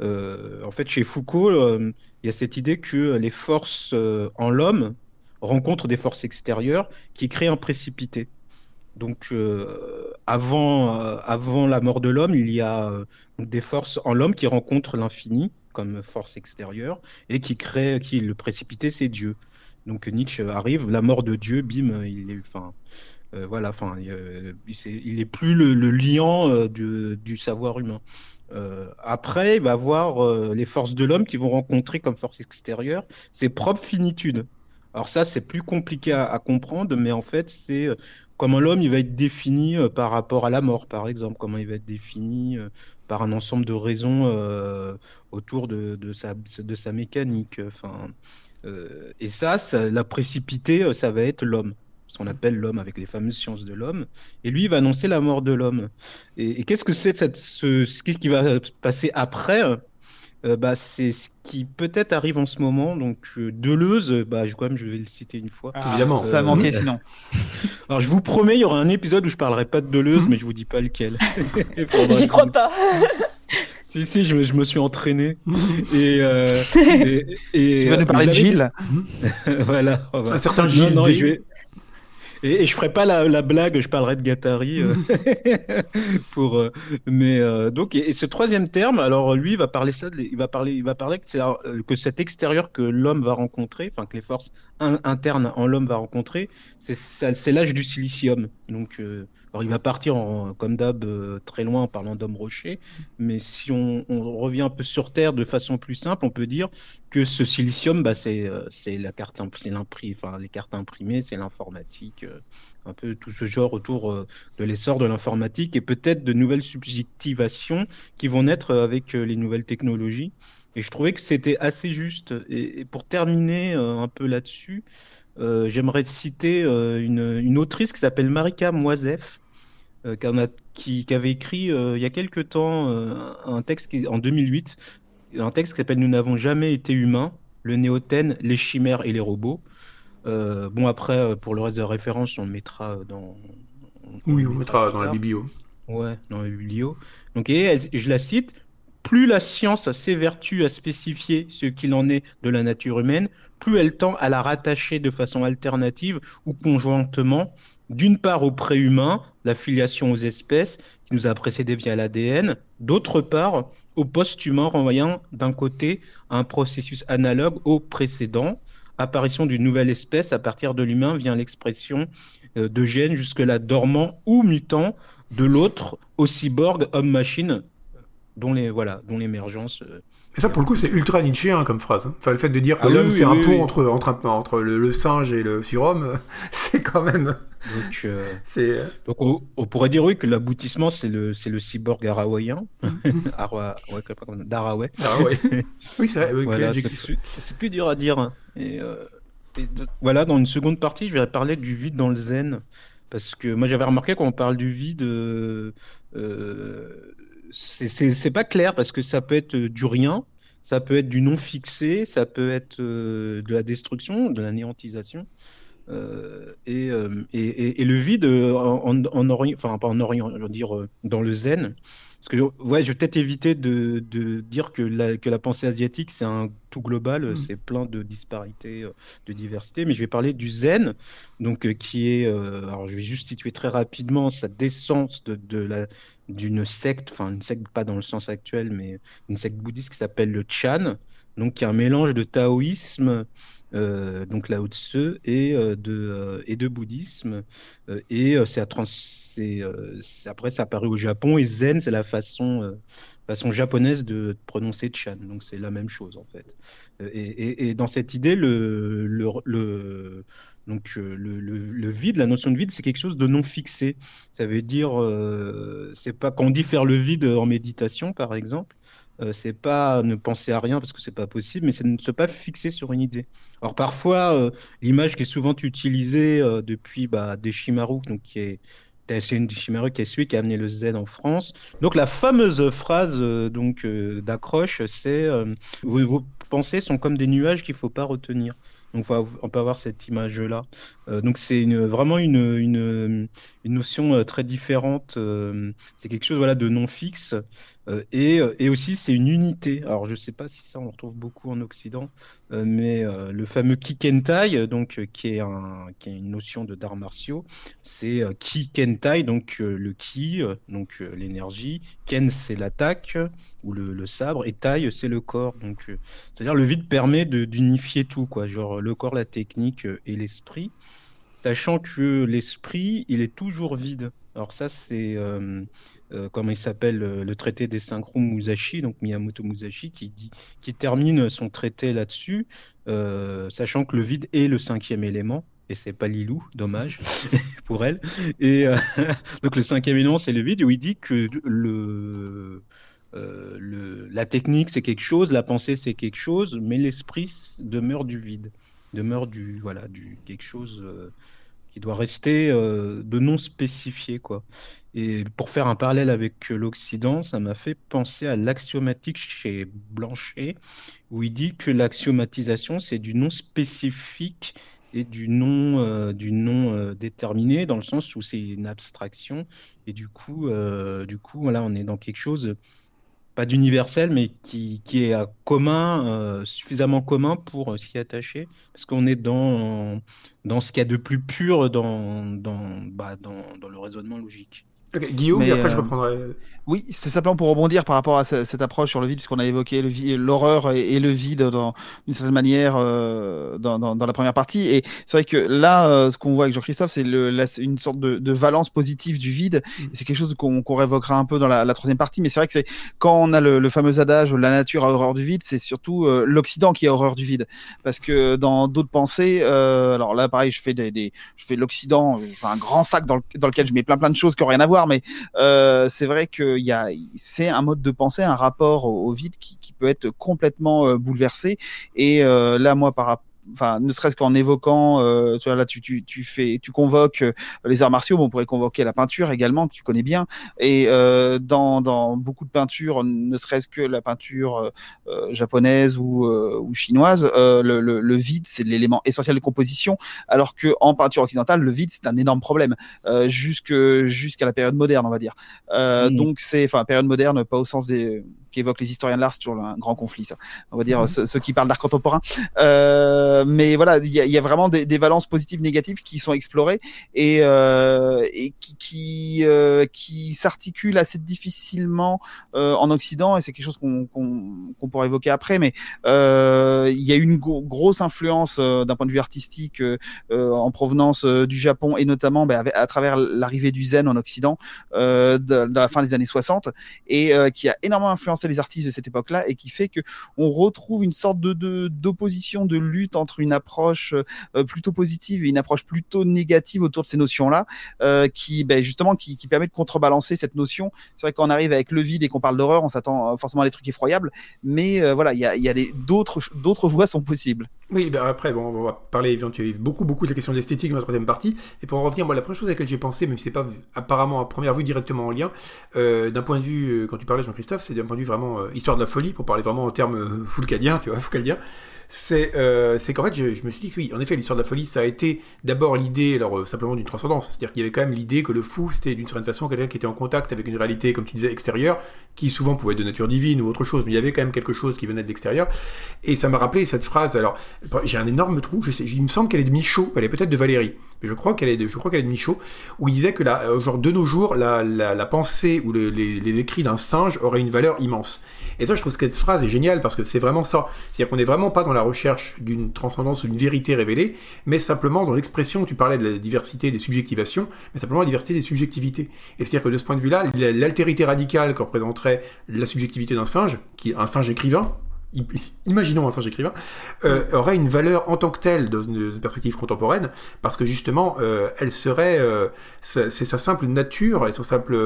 en fait, chez Foucault, il y a cette idée que les forces en l'homme rencontrent des forces extérieures qui créent un précipité. Donc euh, avant, euh, avant la mort de l'homme, il y a euh, des forces en l'homme qui rencontrent l'infini comme force extérieure et qui créent, qui le précipité, c'est Dieu. Donc Nietzsche arrive, la mort de Dieu, bim, il est, voilà, il plus le, liant du, du savoir humain. Après, il va avoir euh, les forces de l'homme qui vont rencontrer comme force extérieure ses propres finitudes. Alors ça, c'est plus compliqué à, comprendre, mais en fait, c'est euh, comment l'homme il va être défini euh, par rapport à la mort, par exemple, comment il va être défini euh, par un ensemble de raisons autour de, de sa, de sa mécanique. Enfin, et ça, ça, la précipité, ça va être l'homme, ce qu'on appelle l'homme avec les fameuses sciences de l'homme. Et lui, il va annoncer la mort de l'homme. Et, qu'est-ce que c'est ce, qui va passer après? Euh, bah, c'est ce qui peut-être arrive en ce moment. Donc euh, Deleuze, euh, bah, je, quand même, je vais le citer une fois. Ah, Évidemment. Ça Euh, manquait euh, sinon. Alors je vous promets, il y aura un épisode où je parlerai pas de Deleuze, mais je vous dis pas lequel. J'y crois pas. Si, si, je, me- je me suis entraîné. Et, euh, et, et, Tu vas nous parler de avez- Gilles voilà. Un certain Non, Gilles non, je vais... Et, et je ferai pas la, la blague, je parlerai de Gattari. euh, pour, euh, mais euh, donc, et, et ce troisième terme, alors lui, il va parler ça, il va parler, il va parler que c'est euh, que cet extérieur que l'homme va rencontrer, enfin que les forces in- internes en l'homme va rencontrer, c'est l'âge du silicium. Donc, euh, il va partir comme d'hab euh, très loin en parlant d'homme rocher, mais si on, revient un peu sur Terre de façon plus simple, on peut dire que ce silicium, bah, c'est euh, c'est la carte, c'est les cartes imprimées, c'est l'informatique, un peu tout ce genre autour de l'essor de l'informatique et peut-être de nouvelles subjectivations qui vont naître avec les nouvelles technologies. Et je trouvais que c'était assez juste. Et, pour terminer un peu là-dessus, euh, j'aimerais citer euh, une, une autrice qui s'appelle Marika Moisef, euh, qui, en a- qui- qui avait écrit il y a quelque temps un texte qui, en 2008, un texte qui s'appelle Nous n'avons jamais été humains, le néothène, les chimères et les robots. Bon, après, pour le reste de la référence, on le mettra dans. Oui, le on mettra dans la biblio. Ouais, dans le biblio. Donc, et elle- je la cite. Plus la science s'évertue à spécifier ce qu'il en est de la nature humaine, plus elle tend à la rattacher de façon alternative ou conjointement, d'une part au préhumain, la filiation aux espèces qui nous a précédés via l'ADN, d'autre part au post-humain renvoyant d'un côté un processus analogue au précédent, apparition d'une nouvelle espèce à partir de l'humain vient l'expression euh, de gènes jusque-là dormants ou mutants, de l'autre au cyborg homme-machine dont les voilà dont l'émergence euh, Et ça, pour le coup, c'est ultra nietzschéen comme phrase. hein. Enfin, le fait de dire que Ah l'homme, oui, c'est un oui, pont entre, entre, le, le singe et le surhomme, c'est quand même. donc euh, C'est. euh, donc on, on pourrait dire oui que l'aboutissement c'est le c'est le cyborg arawaïen Arawa- ouais, comme- d'Araway Ah oui, c'est vrai. Voilà, c'est plus, dur à dire. hein. Et, euh, et de- voilà, dans une seconde partie, je vais parler du vide dans le zen. Parce que moi, j'avais remarqué quand on parle du vide, euh, c'est pas clair parce que ça peut être du rien, ça peut être du non fixé, ça peut être euh, de la destruction, de la néantisation. Euh, et, euh, le vide euh, en, enfin pas en Orient, veux dire euh, dans le zen, Parce que ouais, je vais peut-être éviter de, de dire que la, que la pensée asiatique, c'est un tout global, Mm. c'est plein de disparités, euh, de diversité, mais je vais parler du zen, donc euh, qui est, euh, alors je vais juste situer très rapidement sa descente de, de la d'une secte, enfin une secte pas dans le sens actuel, mais une secte bouddhiste qui s'appelle le Chan, donc qui est un mélange de taoïsme, donc Lao Tzu, et euh, de euh, et de bouddhisme, Euh, et euh, c'est euh, après ça apparu au Japon, et zen c'est la façon euh, façon japonaise de prononcer Chan, donc c'est la même chose en fait. Euh, Et, et- dans cette idée, le, le, donc, euh, le, vide, la notion de vide, c'est quelque chose de non fixé. Ça veut dire, euh, c'est pas quand on dit faire le vide en méditation, par exemple, euh, c'est pas ne penser à rien parce que c'est pas possible, mais c'est ne se pas fixer sur une idée. Alors parfois, euh, l'image qui est souvent utilisée euh, depuis bah, Deshimaru, donc qui est c'est une Deshimaru qui est celui qui a amené le zen en France. Donc la fameuse phrase euh, donc d'accroche, c'est vos, pensées sont comme des nuages qu'il faut pas retenir. Donc on, peut avoir cette image-là. Donc c'est une, vraiment une, une, une notion très différente. c'est quelque chose voilà de non fixe euh, et, euh, et aussi c'est une unité. Alors je sais pas si ça on retrouve beaucoup en Occident, euh, mais le fameux Kikentai, donc qui est qui est une notion de d'arts martiaux, c'est euh, Ki Kentai, donc le Ki, donc l'énergie, Ken c'est l'attaque ou le, le sabre, et Tai c'est le corps. Donc c'est-à-dire le vide permet d'unifier tout, quoi, genre le corps, la technique et l'esprit, sachant que l'esprit il est toujours vide. Alors ça c'est euh, euh, comment il s'appelle le traité des synchros Musashi, donc Miyamoto Musashi, qui dit, qui termine son traité là-dessus, euh, sachant que le vide est le cinquième élément. Et c'est pas Lilou, dommage pour elle. Et donc le cinquième élément, c'est le vide, où il dit que le, le, la technique, c'est quelque chose, la pensée, c'est quelque chose, mais l'esprit demeure du vide, demeure du, voilà, du quelque chose qui doit rester euh, de non spécifié, quoi. Et pour faire un parallèle avec l'Occident, ça m'a fait penser à l'axiomatique chez Blanchet, où il dit que l'axiomatisation, c'est du non spécifique et du non, euh, du non euh, déterminé, dans le sens où c'est une abstraction. Et du coup, euh, du coup, voilà, on est dans quelque chose, pas d'universel, mais qui, qui est commun, euh, suffisamment commun pour euh, s'y attacher, parce qu'on est dans, dans ce qu'il y a de plus pur dans, bah, le raisonnement logique. Guillaume, Mais, et après je euh, reprendrai. Oui, c'est simplement pour rebondir par rapport à ce- cette approche sur le vide, puisqu'on a évoqué l'horreur et, et le vide dans d'une certaine manière euh, dans, dans, dans la première partie. Et c'est vrai que là, euh, ce qu'on voit avec Jean-Christophe, c'est une sorte de, de valence positive du vide. Mm. C'est quelque chose qu'on qu'on révoquera un peu dans la, la troisième partie. Mais c'est vrai que c'est quand on a le, le fameux adage la nature a horreur du vide, c'est surtout euh, l'Occident qui a horreur du vide, parce que dans d'autres pensées, alors là, pareil, je fais des, des je fais l'Occident, je fais un grand sac dans, le- dans lequel je mets plein plein de choses qui ont rien à voir, mais euh, c'est vrai qu'il y a, c'est un mode de pensée, un rapport au, au vide qui, qui peut être complètement euh, bouleversé. Et euh, là, moi, par rapport Enfin, ne serait-ce qu'en évoquant, euh, tu vois, là, tu, tu, tu fais, tu convoques euh, les arts martiaux, mais on pourrait convoquer la peinture également, que tu connais bien. Et euh, dans, dans beaucoup de peintures, ne serait-ce que la peinture euh, japonaise ou, euh, ou chinoise, euh, le, le, le vide, c'est l'élément essentiel de composition, alors que en peinture occidentale, le vide, c'est un énorme problème, euh, jusque jusqu'à la période moderne, on va dire. Donc c'est, enfin, période moderne, pas au sens des qu'évoquent les historiens de l'art, c'est toujours un grand conflit, ça. On va dire Mhm. ceux, ceux qui parlent d'art contemporain. Euh, mais voilà, il y a, il y a vraiment des, des valences positives, négatives qui sont explorées et, euh, et qui qui, euh, qui s'articulent assez difficilement euh, en Occident. Et c'est quelque chose qu'on qu'on qu'on pourra évoquer après. Mais euh, il y a eu une gro- grosse influence euh, d'un point de vue artistique en provenance du Japon et notamment bah, à travers l'arrivée du zen en Occident euh, de, de la fin des années 60 et qui a énormément influencé les artistes de cette époque-là et qui fait que on retrouve une sorte de d'opposition, de, lutte entre une approche euh, plutôt positive et une approche plutôt négative autour de ces notions-là, euh, qui ben, justement qui, permet de contrebalancer cette notion. C'est vrai qu'on arrive avec le vide et qu'on parle d'horreur, on s'attend euh, forcément à des trucs effroyables, mais voilà, il y a, y a d'autres d'autres voies sont possibles. Oui, ben après, bon, on va parler éventuellement beaucoup, beaucoup de la question de l'esthétique dans la troisième partie. Et pour en revenir, moi, la première chose à laquelle j'ai pensé, même si c'est pas apparemment à première vue directement en lien, d'un point de vue, quand tu parlais Jean-Christophe, c'est d'un point de vue vraiment euh, histoire de la folie, pour parler vraiment en termes euh, foulcadiens, tu vois, foucaldiens, c'est euh, qu'en fait, je, me suis dit que oui, en effet, l'histoire de la folie, ça a été d'abord l'idée, alors euh, simplement d'une transcendance. C'est-à-dire qu'il y avait quand même l'idée que le fou, c'était d'une certaine façon quelqu'un qui était en contact avec une réalité, comme tu disais, extérieure, qui souvent pouvait être de nature divine ou autre chose, mais il y avait quand même quelque chose qui venait de l'extérieur. Et ça m'a rappelé cette phrase. Alors, j'ai un énorme trou. Je sais, il me semble qu'elle est de Michaud. Elle est peut-être de Valérie. Mais je crois qu'elle est de, je crois qu'elle est de Michaud, où il disait que la, euh, genre de nos jours, la, la, pensée ou le- les, les écrits d'un singe auraient une valeur immense. Et ça, je trouve que cette phrase est géniale parce que c'est vraiment ça. C'est-à-dire qu'on n'est vraiment pas dans la recherche d'une transcendance ou d'une vérité révélée, mais simplement dans l'expression, tu parlais de la diversité des subjectivations, mais simplement la diversité des subjectivités. Et c'est-à-dire que de ce point de vue-là, l'altérité radicale que représenterait la subjectivité d'un singe, qui est un singe écrivain, imaginons un singe écrivain, euh, aurait une valeur en tant que telle dans une perspective contemporaine, parce que justement, euh, elle serait, euh, c'est sa simple nature son simple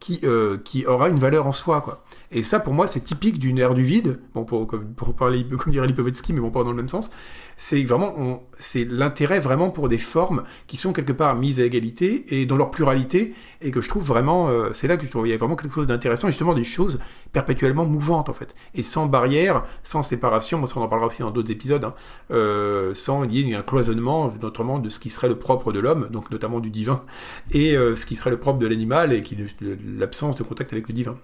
qui qui aura une valeur en soi, quoi. Et ça, pour moi, c'est typique d'une ère du vide. Bon, pour, comme, pour parler, comme dirait Lipovetsky, mais bon, pas dans le même sens. C'est vraiment, c'est l'intérêt vraiment pour des formes qui sont quelque part mises à égalité et dans leur pluralité, et que je trouve vraiment, euh, c'est là que je trouve il y a vraiment quelque chose d'intéressant, justement des choses perpétuellement mouvantes en fait, et sans barrière, sans séparation. Ça on en parlera aussi dans d'autres épisodes, hein, euh, sans ait un cloisonnement, notamment de ce qui serait le propre de l'homme, donc notamment du divin, et euh, ce qui serait le propre de l'animal, et l'absence de contact avec le divin.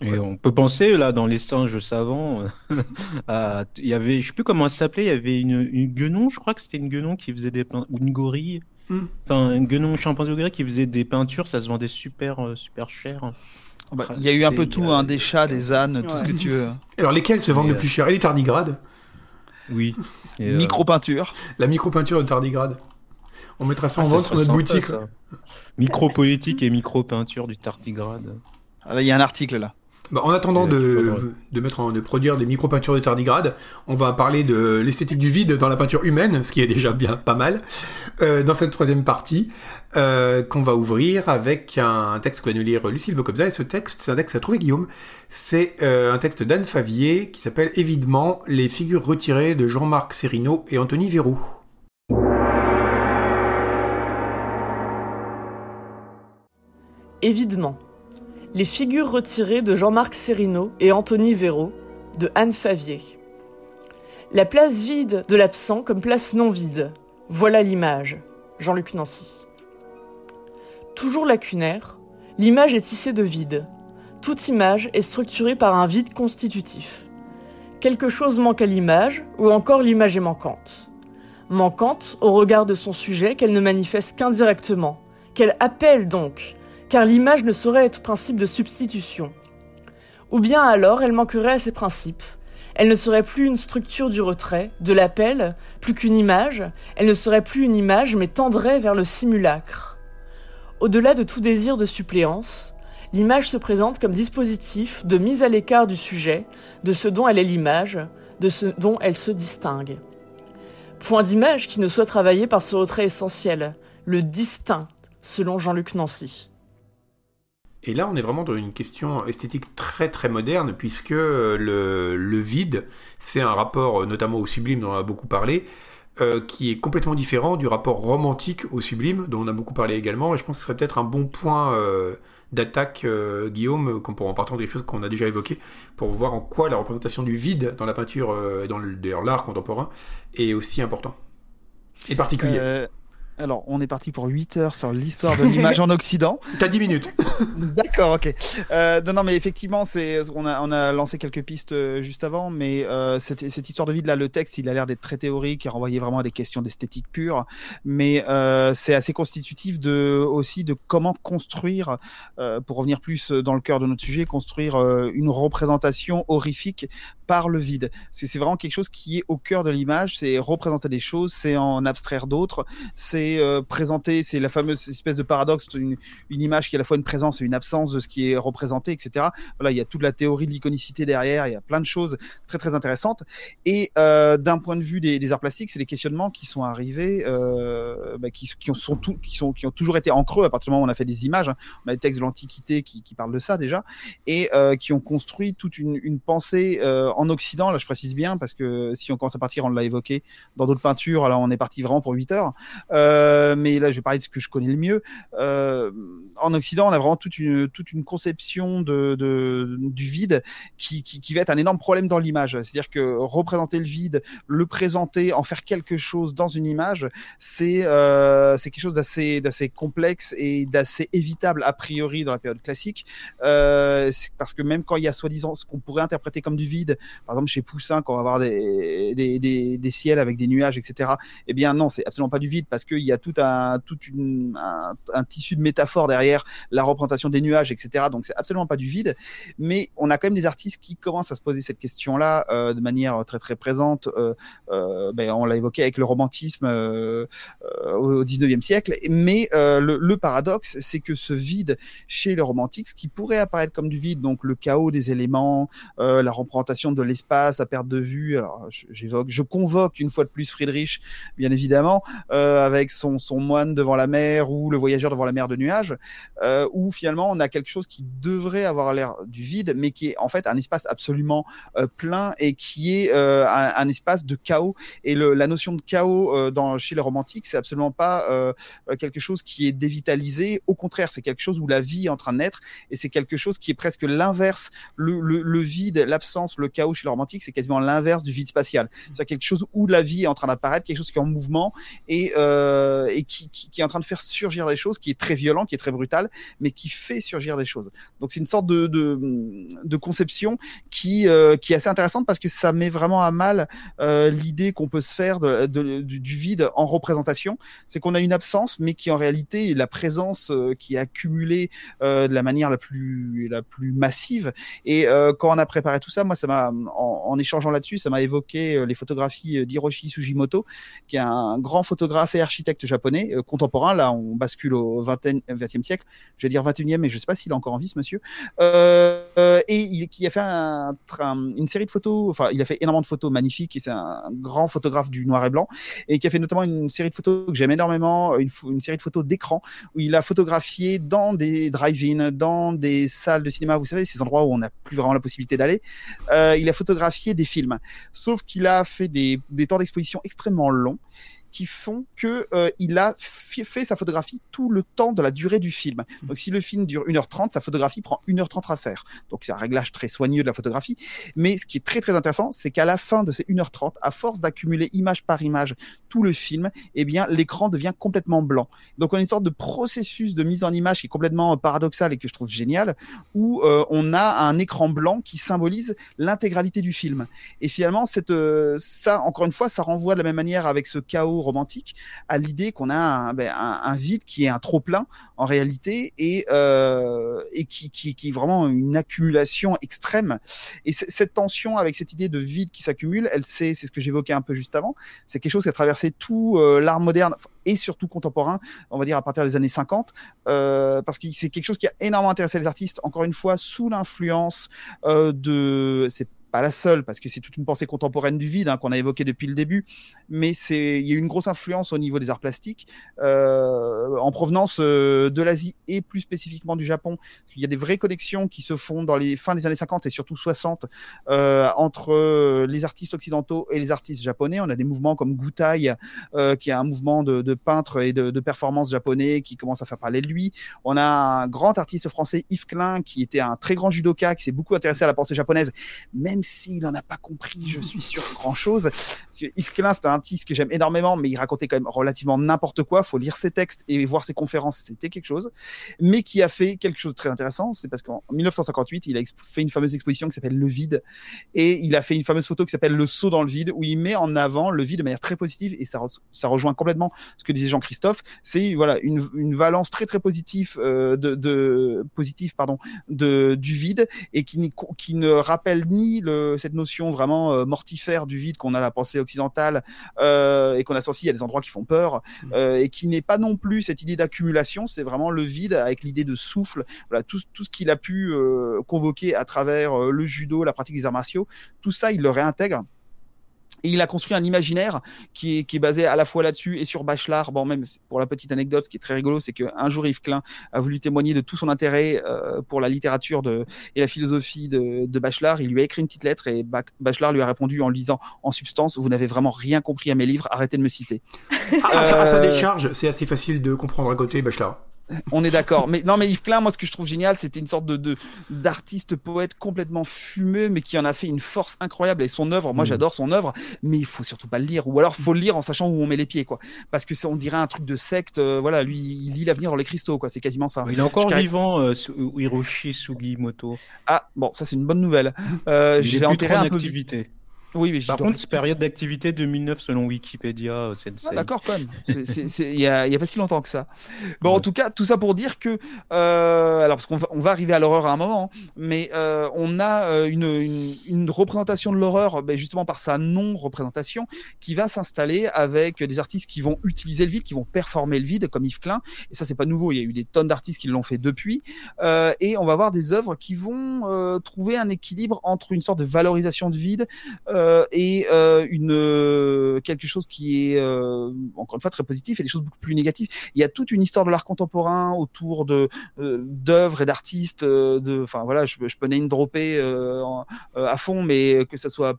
Et on peut penser là dans les singes savants, euh, à- il y avait, je sais plus comment ça s'appelait, il y avait une, une guenon, je crois que c'était une guenon qui faisait des peintures, ou une gorille, Hmm. enfin une guenon chimpanzé ou gorille qui faisait des peintures, ça se vendait super euh, super cher. Bah, Il y a eu un peu tout, hein, des chats, des ânes, tout ce que tu veux. Alors lesquels se vendent le plus cher? Et les tardigrades? Oui. Et, euh, Micro-peinture. La micro-peinture de tardigrade. On mettra ça en ah, ça vente sur notre sympa, boutique. ça. Micro-politique et micro-peinture du tardigrade. Ah, il y a un article là. Bah, en attendant de, il faudrait. de, mettre en- de produire des micro-peintures de tardigrade, on va parler de l'esthétique du vide dans la peinture humaine, ce qui est déjà bien pas mal, euh, dans cette troisième partie, euh, qu'on va ouvrir avec un texte que va nous lire Lucille Bocobza. Et ce texte, c'est un texte à trouver Guillaume. C'est euh, un texte d'Anne Favier qui s'appelle évidemment Les figures retirées de Jean-Marc Serrino et Anthony Verrou. Évidemment. Les figures retirées de Jean-Marc Serrino et Anthony Véraud, de Anne Favier. La place vide de l'absent comme place non vide. Voilà l'image. Jean-Luc Nancy. Toujours lacunaire, l'image est tissée de vide. Toute image est structurée par un vide constitutif. Quelque chose manque à l'image, ou encore l'image est manquante. Manquante au regard de son sujet qu'elle ne manifeste qu'indirectement, qu'elle appelle donc, car l'image ne saurait être principe de substitution. Ou bien alors elle manquerait à ses principes. Elle ne serait plus une structure du retrait, de l'appel, plus qu'une image, elle ne serait plus une image mais tendrait vers le simulacre. Au-delà de tout désir de suppléance, l'image se présente comme dispositif de mise à l'écart du sujet, de ce dont elle est l'image, de ce dont elle se distingue. Point d'image qui ne soit travaillé par ce retrait essentiel, le distinct, selon Jean-Luc Nancy. Et là, on est vraiment dans une question esthétique très très moderne, puisque euh, le, vide, c'est un rapport, euh, notamment au sublime dont on a beaucoup parlé, euh, qui est complètement différent du rapport romantique au sublime, dont on a beaucoup parlé également, et je pense que ce serait peut-être un bon point d'attaque, Guillaume, qu'on en partant des choses qu'on a déjà évoquées, pour voir en quoi la représentation du vide dans la peinture et dans l'art contemporain est aussi important. Et particulier. Alors, on est parti pour 8 heures sur l'histoire de l'image en Occident. T'as 10 minutes. D'accord, ok. Euh, non, non, mais effectivement, c'est on a, on a lancé quelques pistes euh, juste avant, mais euh, cette, cette histoire de vide là, le texte, il a l'air d'être très théorique, et renvoyé vraiment à des questions d'esthétique pure, mais euh, c'est assez constitutif de aussi de comment construire, pour revenir plus dans le cœur de notre sujet, construire une représentation horrifique par le vide. C'est c'est vraiment quelque chose qui est au cœur de l'image, c'est représenter des choses, c'est en abstraire d'autres, c'est euh, présenter, c'est la fameuse espèce de paradoxe, une, image qui est à la fois une présence et une absence de ce qui est représenté, etc. Voilà, il y a toute la théorie de l'iconicité derrière, il y a plein de choses très très intéressantes. Et euh, d'un point de vue des, arts plastiques, c'est des questionnements qui sont arrivés, euh, bah, qui, qui, ont, sont qui, sont, qui ont toujours été en creux à partir du moment où on a fait des images. hein. On a des textes de l'Antiquité qui, parlent de ça déjà, et qui ont construit toute une, pensée en Occident. Là, je précise bien parce que si on commence à partir, on l'a évoqué dans d'autres peintures. Alors, on est parti vraiment pour 8 heures. Euh, mais là, je vais parler de ce que je connais le mieux. Euh, en Occident, on a vraiment toute une, toute une conception de, du vide qui, qui, va être un énorme problème dans l'image. C'est-à-dire que représenter le vide, le présenter, en faire quelque chose dans une image, c'est euh, quelque chose d'assez complexe et d'assez évitable a priori dans la période classique. Euh, parce que même quand il y a soi-disant ce qu'on pourrait interpréter comme du vide, par exemple chez Poussin, quand on va avoir des, des, des, des ciels avec des nuages, etc. Eh bien non, c'est absolument pas du vide parce qu'il y a tout un, toute une, un, tissu de métaphores derrière la représentation des nuages, etc. Donc c'est absolument pas du vide. Mais on a quand même des artistes qui commencent à se poser cette question-là euh, de manière très très présente. Euh, euh, ben, on l'a évoqué avec le romantisme au 19e siècle. Mais le, paradoxe, c'est que ce vide chez le romantique, ce qui pourrait apparaître comme du vide, donc le chaos des éléments, la représentation de l'espace à perte de vue. Alors j'évoque, je convoque une fois de plus Friedrich, bien évidemment, avec son, son moine devant la mer ou le voyageur devant la mer de nuages, euh, où finalement on a quelque chose qui devrait avoir l'air du vide, mais qui est en fait un espace absolument euh, plein et qui est euh, un, un, espace de chaos. Et le, la notion de chaos dans, chez les romantiques, c'est absolument pas quelque chose qui est dévitalisé. Au contraire, c'est quelque chose où la vie est en train de naître et c'est quelque chose qui est presque l'inverse. Le, le, le, vide, l'absence, le chaos chez les romantiques, c'est quasiment l'inverse du vide spatial. C'est quelque chose où la vie est en train d'apparaître, quelque chose qui est en mouvement et, euh, et qui, est en train de faire surgir des choses, qui est très violent, qui est très brutal, mais qui fait surgir des choses. Donc c'est une sorte de, conception qui, euh, qui est assez intéressante parce que ça met vraiment à mal euh, l'idée qu'on peut se faire du, vide en représentation. C'est qu'on a une absence, mais qui en réalité est la présence euh, qui est accumulée euh, de la manière la plus, massive. Et euh, quand on a préparé tout ça, moi, en, en échangeant là-dessus, ça m'a évoqué les photographies d'Hiroshi Sugimoto, qui est un grand photographe et architecte japonais euh, contemporain. Là, on bascule au 20e, 20e siècle. Je vais dire 21e, mais je ne sais pas s'il est encore en vie, ce monsieur. Euh, et il, qui a fait un, un, une série de photos. Enfin, il a fait énormément de photos magnifiques. Et c'est un grand photographe du noir et blanc et qui a fait notamment une série de photos que j'aime énormément, une, série de photos d'écran où il a photographié dans des drive-in, dans des salles de cinéma. Vous savez, ces endroits où on n'a plus vraiment la possibilité d'aller. Euh, il a photographié des films. Sauf qu'il a fait des temps d'exposition extrêmement longs qui font que euh, il a fait sa photographie tout le temps de la durée du film. Donc si le film dure 1h30, sa photographie prend 1h30 à faire. Donc c'est un réglage très soigneux de la photographie. Mais ce qui est très très intéressant, c'est qu'à la fin de ces 1h30, à force d'accumuler image par image tout le film, eh bien l'écran devient complètement blanc. Donc on a une sorte de processus de mise en image qui est complètement paradoxal et que je trouve génial, où euh, on a un écran blanc qui symbolise l'intégralité du film. Et finalement, cette, euh, ça, encore une fois, ça renvoie de la même manière avec ce chaos romantique à l'idée qu'on a un, ben, un, vide qui est un trop plein en réalité et, euh, et qui, qui, est vraiment une accumulation extrême. Et cette tension avec cette idée de vide qui s'accumule, elle c'est ce que j'évoquais un peu juste avant. C'est quelque chose qui a traversé tout euh, l'art moderne et surtout contemporain, on va dire à partir des années 50, euh, parce que c'est quelque chose qui a énormément intéressé les artistes. Encore une fois, sous l'influence de pas la seule, parce que c'est toute une pensée contemporaine du vide hein, qu'on a évoqué depuis le début, mais il y a eu une grosse influence au niveau des arts plastiques euh, en provenance euh, de l'Asie et plus spécifiquement du Japon. Il y a des vraies connexions qui se font dans les fins des années 50 et surtout 60 euh, entre les artistes occidentaux et les artistes japonais. On a des mouvements comme Gutai, qui est un mouvement de, de peintres et de, de performances japonais qui commence à faire parler de lui. On a un grand artiste français, Yves Klein, qui était un très grand judoka, qui s'est beaucoup intéressé à la pensée japonaise, même même s'il n'en a pas compris, je suis sûr, grand chose. Yves Klein, c'est un artiste que j'aime énormément, mais il racontait quand même relativement n'importe quoi. Faut lire ses textes et voir ses conférences, c'était quelque chose. Mais qui a fait quelque chose de très intéressant, c'est parce qu'en 1958, il a fait une fameuse exposition qui s'appelle Le Vide. Et il a fait une fameuse photo qui s'appelle Le saut dans le vide, où il met en avant le vide de manière très positive. Et ça, ça rejoint complètement ce que disait Jean-Christophe. C'est, voilà, une, une valence très, très positive, euh, de, de, positive, pardon, de, du vide et qui, qui ne rappelle ni le, cette notion vraiment euh, mortifère du vide qu'on a la pensée occidentale euh, et qu'on associe à des endroits qui font peur euh, et qui n'est pas non plus cette idée d'accumulation, c'est vraiment le vide avec l'idée de souffle. Voilà tout, tout ce qu'il a pu convoquer à travers le judo, la pratique des arts martiaux, tout ça il le réintègre Et il a construit un imaginaire qui est, qui est basé à la fois là-dessus et sur Bachelard. Bon, même pour la petite anecdote, ce qui est très rigolo, c'est qu'un jour Yves Klein a voulu témoigner de tout son intérêt euh, pour la littérature de, et la philosophie de, de Bachelard. Il lui a écrit une petite lettre et Bachelard lui a répondu en lisant en substance Vous n'avez vraiment rien compris à mes livres, arrêtez de me citer. Ah, à sa euh, décharge, c'est assez facile de comprendre à côté Bachelard. On est d'accord. Mais non, mais Yves Klein, moi, ce que je trouve génial, c'était une sorte de d'artiste poète complètement fumeux, mais qui en a fait une force incroyable. Et son œuvre, moi, mm. j'adore son œuvre, mais il faut surtout pas le lire. Ou alors, faut le lire en sachant où on met les pieds, quoi. Parce que on dirait un truc de secte. Euh, voilà, lui, il lit l'avenir dans les cristaux, quoi. C'est quasiment ça. Il est encore vivant, euh, Hiroshi Sugimoto. Ah, bon, ça, c'est une bonne nouvelle. Euh, J'ai enterré un peu. Oui, mais Par contre, période d'activité 2009 selon Wikipédia, euh, c'est ah, D'accord, quand même. Il n'y a, a, pas si longtemps que ça. Bon, en tout cas, tout ça pour dire que, euh, alors parce qu'on va, on va arriver à l'horreur à un moment, mais euh, on a une, une, une, représentation de l'horreur, ben, justement par sa non-représentation, qui va s'installer avec des artistes qui vont utiliser le vide, qui vont performer le vide, comme Yves Klein. Et ça, c'est pas nouveau. Il y a eu des tonnes d'artistes qui l'ont fait depuis. Euh, et on va avoir des œuvres qui vont trouver un équilibre entre une sorte de valorisation de vide. Euh, et euh, une euh, quelque chose qui est encore une fois très positif et des choses beaucoup plus négatives. Il y a toute une histoire de l'art contemporain autour de d'œuvres et d'artistes. de, enfin voilà, je, je peux name dropper à fond, mais que ce soit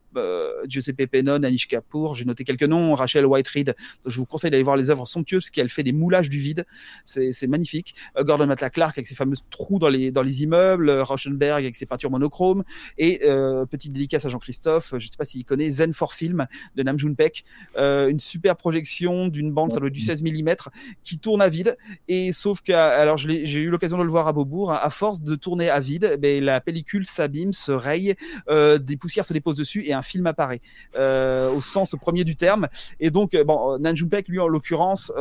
Giuseppe Pennon, Anish Kapoor, j'ai noté quelques noms, Rachel Whiteread. Je vous conseille d'aller voir les œuvres somptueuses parce qu'elle fait des moulages du vide. C'est magnifique. Gordon Matla Clark avec ses fameux trous dans les dans les immeubles, Rauschenberg avec ses peintures monochromes et petite dédicace à Jean-Christophe. Je sais pas s'il connaît Zen for Film de Nam June Paik, euh, une super projection d'une bande, ça doit être du 16 mm, qui tourne à vide. Et sauf que, alors j'ai eu l'occasion de le voir à Beaubourg, hein, à force de tourner à vide, ben, la pellicule s'abîme, se raye, euh, des poussières se déposent dessus et un film apparaît euh, au sens premier du terme. Et donc, bon, Nam June Paik, lui en l'occurrence,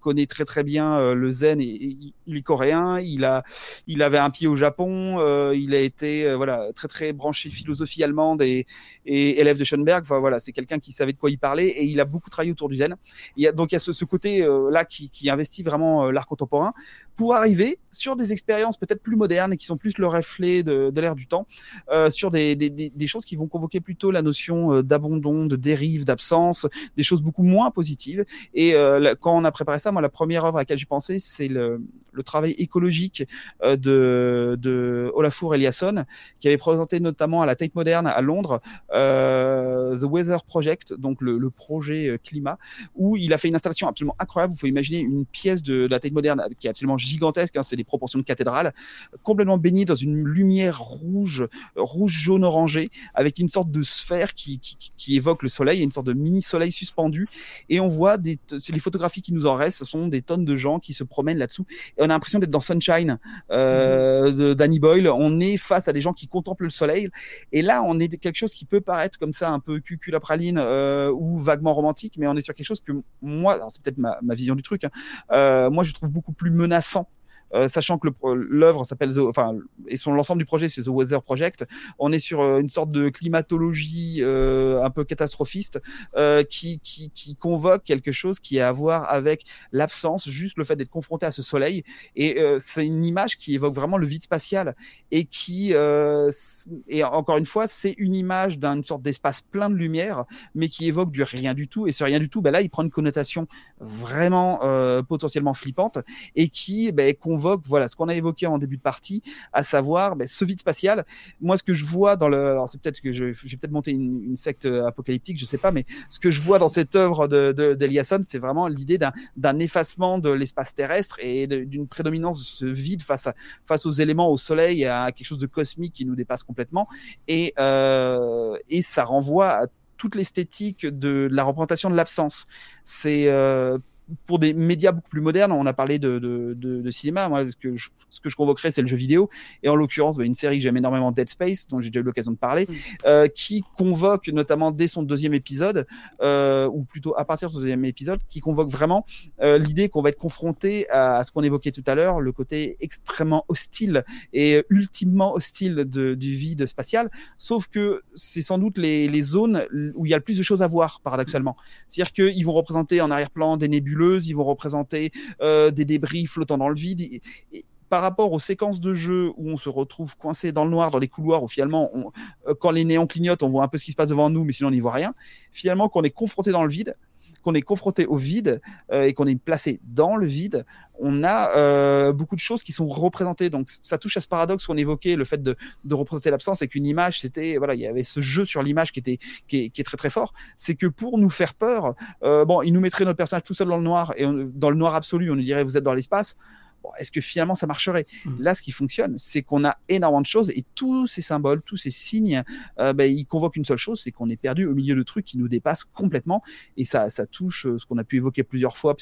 connaît très très bien le zen et, il est coréen. Il a, il avait un pied au Japon. il a été voilà très très branché philosophie allemande et, et élève de Schoenberg. Enfin, voilà, c'est quelqu'un qui savait de quoi il parlait et il a beaucoup travaillé autour du zen. Il y a, donc il y a ce, ce côté euh, là qui, qui, investit vraiment euh, l'art contemporain pour arriver sur des expériences peut-être plus modernes et qui sont plus le reflet de, de l'ère du temps, euh, sur des, des, des, choses qui vont convoquer plutôt la notion euh, d'abandon, de dérive, d'absence, des choses beaucoup moins positives. Et quand on a préparé ça, moi la première œuvre à laquelle j'ai pensé, c'est le, le travail écologique de, de Olafur Eliasson, qui avait présenté notamment à la Tate Moderne à Londres euh, The Weather Project, donc le, le, projet euh, climat, où il a fait une installation absolument incroyable. Vous pouvez imaginer une pièce de, la tête moderne qui est absolument gigantesque, hein, c'est des proportions de cathédrale, complètement baignée dans une lumière rouge, rouge jaune orangé, avec une sorte de sphère qui, qui, qui évoque le soleil, une sorte de mini soleil suspendu, et on voit des, c'est les photographies qui nous en restent, ce sont des tonnes de gens qui se promènent là-dessous, et on a l'impression d'être dans Sunshine euh, de Danny Boyle. On est face à des gens qui contemplent le soleil, et là on est quelque chose qui peut paraître comme ça un peu cuculapraline euh, ou vaguement romantique, mais on est sur quelque chose que moi, c'est peut-être ma, ma, vision du truc, hein, euh, moi je trouve beaucoup plus menaçant euh, sachant que l'œuvre s'appelle, enfin, et son l'ensemble du projet, c'est The Weather Project. On est sur euh, une sorte de climatologie euh, un peu catastrophiste qui, qui, convoque quelque chose qui a à voir avec l'absence, juste le fait d'être confronté à ce soleil. Et c'est une image qui évoque vraiment le vide spatial et qui, et encore une fois, c'est une image d'une sorte d'espace plein de lumière, mais qui évoque du rien du tout. Et ce rien du tout, ben là, il prend une connotation vraiment potentiellement flippante et qui ben, voilà ce qu'on a évoqué en début de partie, à savoir ben, ce vide spatial. Moi, ce que je vois dans le, alors c'est peut-être que j'ai peut-être monté une, secte apocalyptique, je sais pas, mais ce que je vois dans cette œuvre de, de d'Eliasson, c'est vraiment l'idée d'un, d'un effacement de l'espace terrestre et d'une prédominance de ce vide face à, face aux éléments, au soleil, à quelque chose de cosmique qui nous dépasse complètement. Et euh, et ça renvoie à toute l'esthétique de la représentation de l'absence. C'est euh, pour des médias beaucoup plus modernes, on a parlé de, de, de, de cinéma. Moi, ce que je, ce que je convoquerais, c'est le jeu vidéo. Et en l'occurrence, bah, une série que j'aime énormément, Dead Space, dont j'ai déjà eu l'occasion de parler, mm. euh, qui convoque, notamment dès son deuxième épisode, euh, ou plutôt à partir de son deuxième épisode, qui convoque vraiment euh, l'idée qu'on va être confronté à, à ce qu'on évoquait tout à l'heure, le côté extrêmement hostile et ultimement hostile de, du vide spatial. Sauf que c'est sans doute les, les zones où il y a le plus de choses à voir, paradoxalement. C'est-à-dire qu'ils vont représenter en arrière-plan des nébules ils vont représenter euh, des débris flottant dans le vide. Par rapport aux séquences de jeu où on se retrouve coincé dans le noir, dans les couloirs, où finalement, euh, quand les néons clignotent, on voit un peu ce qui se passe devant nous, mais sinon on n'y voit rien. Finalement, quand on est confronté dans le vide, qu'on est confronté au vide euh, et qu'on est placé dans le vide, on a euh, beaucoup de choses qui sont représentées. Donc ça touche à ce paradoxe qu'on évoquait, le fait de, représenter l'absence et qu'une image, c'était voilà, il y avait ce jeu sur l'image qui était qui est, très très fort. C'est que pour nous faire peur, euh, bon, il nous mettrait notre personnage tout seul dans le noir et dans le noir absolu, on nous dirait vous êtes dans l'espace est-ce que finalement ça marcherait? Mmh. Là, ce qui fonctionne, c'est qu'on a énormément de choses et tous ces symboles, tous ces signes, euh, ben, ils convoquent une seule chose, c'est qu'on est perdu au milieu de trucs qui nous dépassent complètement et ça, ça touche euh, ce qu'on a pu évoquer plusieurs fois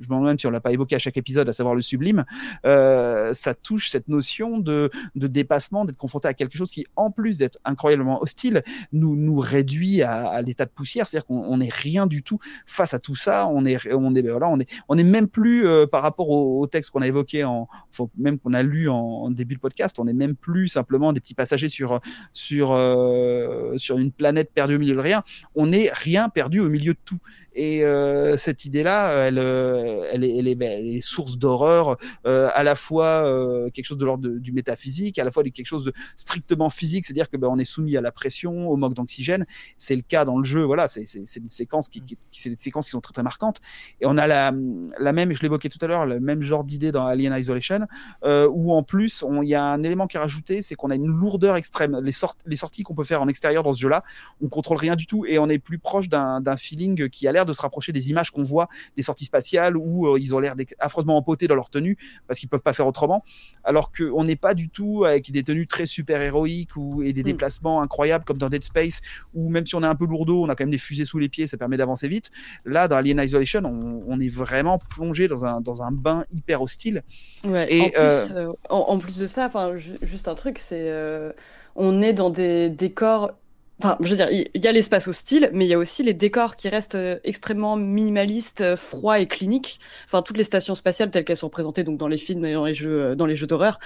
je me demande même si on l'a pas évoqué à chaque épisode, à savoir le sublime, euh, ça touche cette notion de, de dépassement, d'être confronté à quelque chose qui, en plus d'être incroyablement hostile, nous nous réduit à, à l'état de poussière, c'est-à-dire qu'on n'est rien du tout face à tout ça. On est, on est, voilà, on est, on est même plus euh, par rapport au, au texte qu'on a évoqué en, faut, même qu'on a lu en, en, début de podcast, on n'est même plus simplement des petits passagers sur sur euh, sur une planète perdue au milieu de rien. On est rien perdu au milieu de tout. Et euh, cette idée-là, elle, euh, elle, est, elle, est, elle est source d'horreur, euh, à la fois euh, quelque chose de l'ordre du métaphysique, à la fois quelque chose de strictement physique, c'est-à-dire que ben, on est soumis à la pression, au manque d'oxygène. C'est le cas dans le jeu. Voilà, c'est une séquence qui, c'est des séquences qui sont très très marquantes. Et on a la, la même, je l'évoquais tout à l'heure, le même genre d'idée dans Alien Isolation, euh, où en plus il y a un élément qui est rajouté, c'est qu'on a une lourdeur extrême. Les, sort les sorties qu'on peut faire en extérieur dans ce jeu-là, on contrôle rien du tout et on est plus proche d'un feeling qui a l'air de se rapprocher des images qu'on voit des sorties spatiales où euh, ils ont l'air affreusement empotés dans leur tenue parce qu'ils peuvent pas faire autrement, alors qu'on n'est pas du tout avec des tenues très super héroïques ou et des mm. déplacements incroyables comme dans Dead Space où même si on est un peu lourdeau, on a quand même des fusées sous les pieds, ça permet d'avancer vite. Là, dans Alien Isolation, on, on, est vraiment plongé dans un dans un bain hyper hostile. Ouais, et en, plus, euh... euh en, en, plus de ça, enfin juste un truc, c'est euh, on est dans des décors Enfin, je veux dire, il y a l'espace hostile, mais il y a aussi les décors qui restent euh, extrêmement minimalistes, euh, froids et cliniques. Enfin, toutes les stations spatiales telles qu'elles sont présentées donc dans les films et dans les jeux, euh, dans les jeux d'horreur,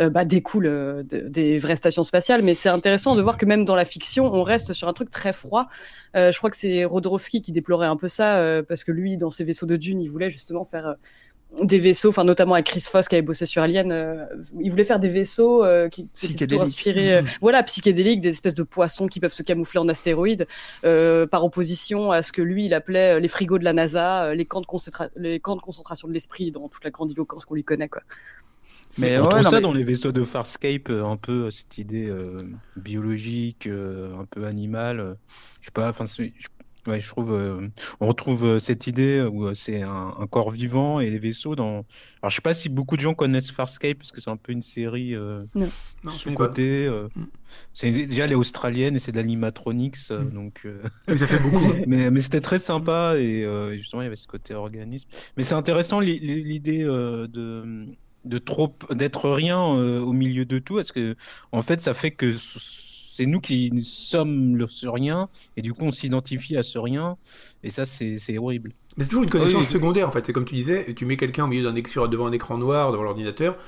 euh, bah, découlent des vraies stations spatiales. Mais c'est intéressant de voir que même dans la fiction, on reste sur un truc très froid. je crois que c'est Rodorowski qui déplorait un peu ça parce que lui, dans ses vaisseaux de dunes, il voulait justement faire des vaisseaux, enfin notamment avec Chris Foss qui avait bossé sur Alien, euh, il voulait faire des vaisseaux euh, qui, qui étaient inspirés, euh, voilà, psychédéliques, des espèces de poissons qui peuvent se camoufler en astéroïdes, euh, par opposition à ce que lui il appelait les frigos de la NASA, les camps de, les camps de concentration de l'esprit dans toute la grandiloquence qu'on lui connaît, quoi. Mais on ouais, trouve ça mais... dans les vaisseaux de Farscape, un peu cette idée biologique, un peu animale. je sais pas, enfin, Ouais, je trouve, euh, on retrouve euh, cette idée où euh, c'est un, un, corps vivant et les vaisseaux dans. Alors, je sais pas si beaucoup de gens connaissent Farscape parce que c'est un peu une série euh, sous côté. Euh, mm. C'est déjà elle est australienne et c'est de l'animatronics, mm. donc. ça fait beaucoup. mais mais c'était très sympa et justement il y avait ce côté organisme. Mais c'est intéressant l'idée de de trop d'être rien au milieu de tout, parce que en fait ça fait que c'est nous qui sommes le ce rien, et du coup on s'identifie à ce rien, et ça c'est horrible. Mais c'est toujours une connaissance oui. secondaire en fait, c'est comme tu disais, tu mets quelqu'un au milieu d'un devant un écran noir, devant l'ordinateur,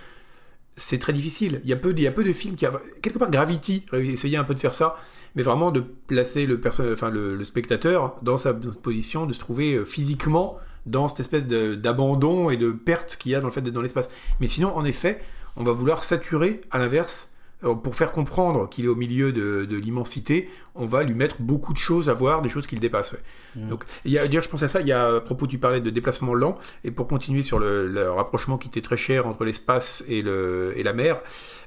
c'est très difficile. Il y, a peu, il y a peu de films qui... A... Quelque part Gravity, essayé un peu de faire ça, mais vraiment de placer le, enfin, le, le spectateur dans sa position, de se trouver euh, physiquement dans cette espèce d'abandon et de perte qu'il y a dans le fait d'être dans l'espace. Mais sinon, en effet, on va vouloir saturer, à l'inverse, pour faire comprendre qu'il est au milieu de, de l'immensité, on va lui mettre beaucoup de choses à voir, des choses qu'il dépasse. Ouais. Mmh. Donc, il y a, je pense à ça, il y a, à propos, tu parlais de déplacement lent, et pour continuer sur le, le rapprochement qui était très cher entre l'espace et, le, et la mer,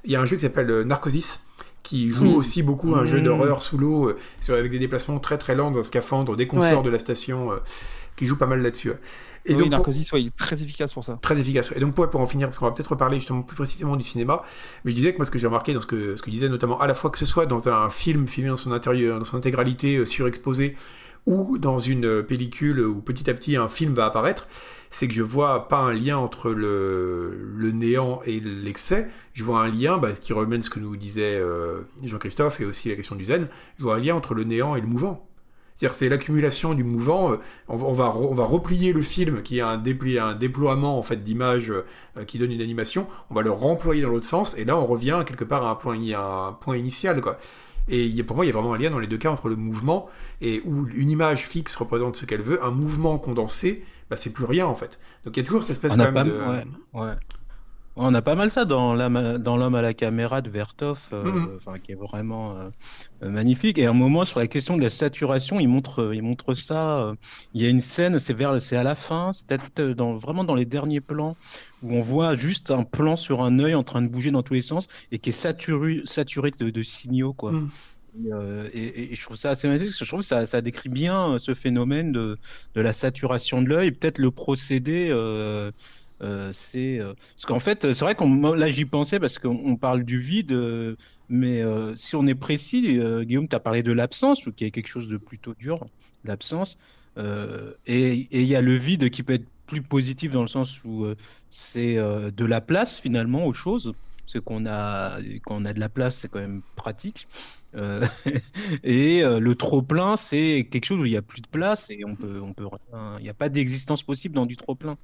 il y a un jeu qui s'appelle euh, Narcosis, qui joue mmh. aussi beaucoup un mmh. jeu d'horreur sous l'eau, euh, avec des déplacements très très lents dans un scaphandre, dès qu'on ouais. sort de la station, euh, qui joue pas mal là-dessus. Et oui, donc, Narcosis, pour... ouais, il est très efficace pour ça. Très efficace. Et donc, pour, pour en finir, parce qu'on va peut-être reparler justement plus précisément du cinéma, mais je disais que moi, ce que j'ai remarqué dans ce que, ce que disait notamment à la fois que ce soit dans un film filmé dans son intérieur, dans son intégralité, euh, surexposé, ou dans une euh, pellicule où petit à petit un film va apparaître, c'est que je vois pas un lien entre le, le néant et l'excès, je vois un lien bah, qui remène ce que nous disait euh, Jean-Christophe et aussi la question du zen, je vois un lien entre le néant et le mouvant. C'est-à-dire c'est l'accumulation du mouvant. Euh, on va, on va, on va replier le film qui a un, dépli, un déploiement en fait d'images euh, qui donne une animation. On va le remployer dans l'autre sens et là on revient quelque part à un point, à un point initial quoi. Et pour moi, il y a vraiment un lien dans les deux cas entre le mouvement et où une image fixe représente ce qu'elle veut, un mouvement condensé, bah, c'est plus rien en fait. Donc il y a toujours cette espèce quand même de. Ouais, ouais. On a pas mal ça dans l'homme à la caméra de Vertov, euh, qui est vraiment euh, euh, magnifique. Et à un moment sur la question de la saturation, il montre, il montre ça. euh, il y a une scène, c'est vers, c'est à la fin, c'est peut-être euh, dans, vraiment dans les derniers plans où on voit juste un plan sur un œil en train de bouger dans tous les sens et qui est saturé, saturé de, de signaux quoi. Mhm. Et, euh, et- et- et je trouve ça assez magnifique, parce que je trouve que ça, ça décrit bien euh, ce phénomène de, de la saturation de l'œil. Peut-être le procédé, euh, euh, c'est euh, parce qu'en fait, c'est vrai qu'on là j'y pensais parce qu'on on parle du vide, euh, mais euh, si on est précis, euh, Guillaume, tu as parlé de l'absence, ou qui est quelque chose de plutôt dur, l'absence, euh, et il y a le vide qui peut être plus positif dans le sens où euh, c'est euh, de la place finalement aux choses, parce qu'on a quand on a de la place, c'est quand même pratique. Euh, et euh, le trop plein, c'est quelque chose où il n'y a plus de place et on peut, on peut, il n'y a pas d'existence possible dans du trop plein.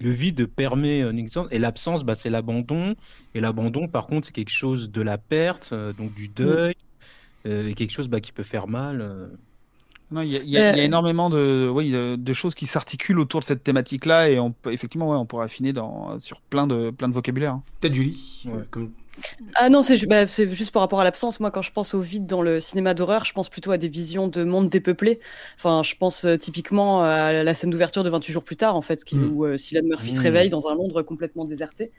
Le vide permet une existence et l'absence, bah, c'est l'abandon. Et l'abandon, par contre, c'est quelque chose de la perte, euh, donc du deuil, euh, et quelque chose bah, qui peut faire mal. Euh. Non, Il y, a- il y a il y a Euh, énormément de, oui, de, de choses qui s'articulent autour de cette thématique-là et on peut, effectivement, ouais, on pourrait affiner dans, sur plein de, plein de vocabulaire. hein. Peut-être Julie. Ouais. Comme... Ah non, c'est bah, c'est juste par rapport à l'absence. Moi, quand je pense au vide dans le cinéma d'horreur, je pense plutôt à des visions de monde dépeuplé. Enfin, je pense euh, typiquement à la scène d'ouverture de 28 jours plus tard, en fait, qui, Mm. où euh, Cillian Murphy se Mm. réveille dans un Londres complètement déserté.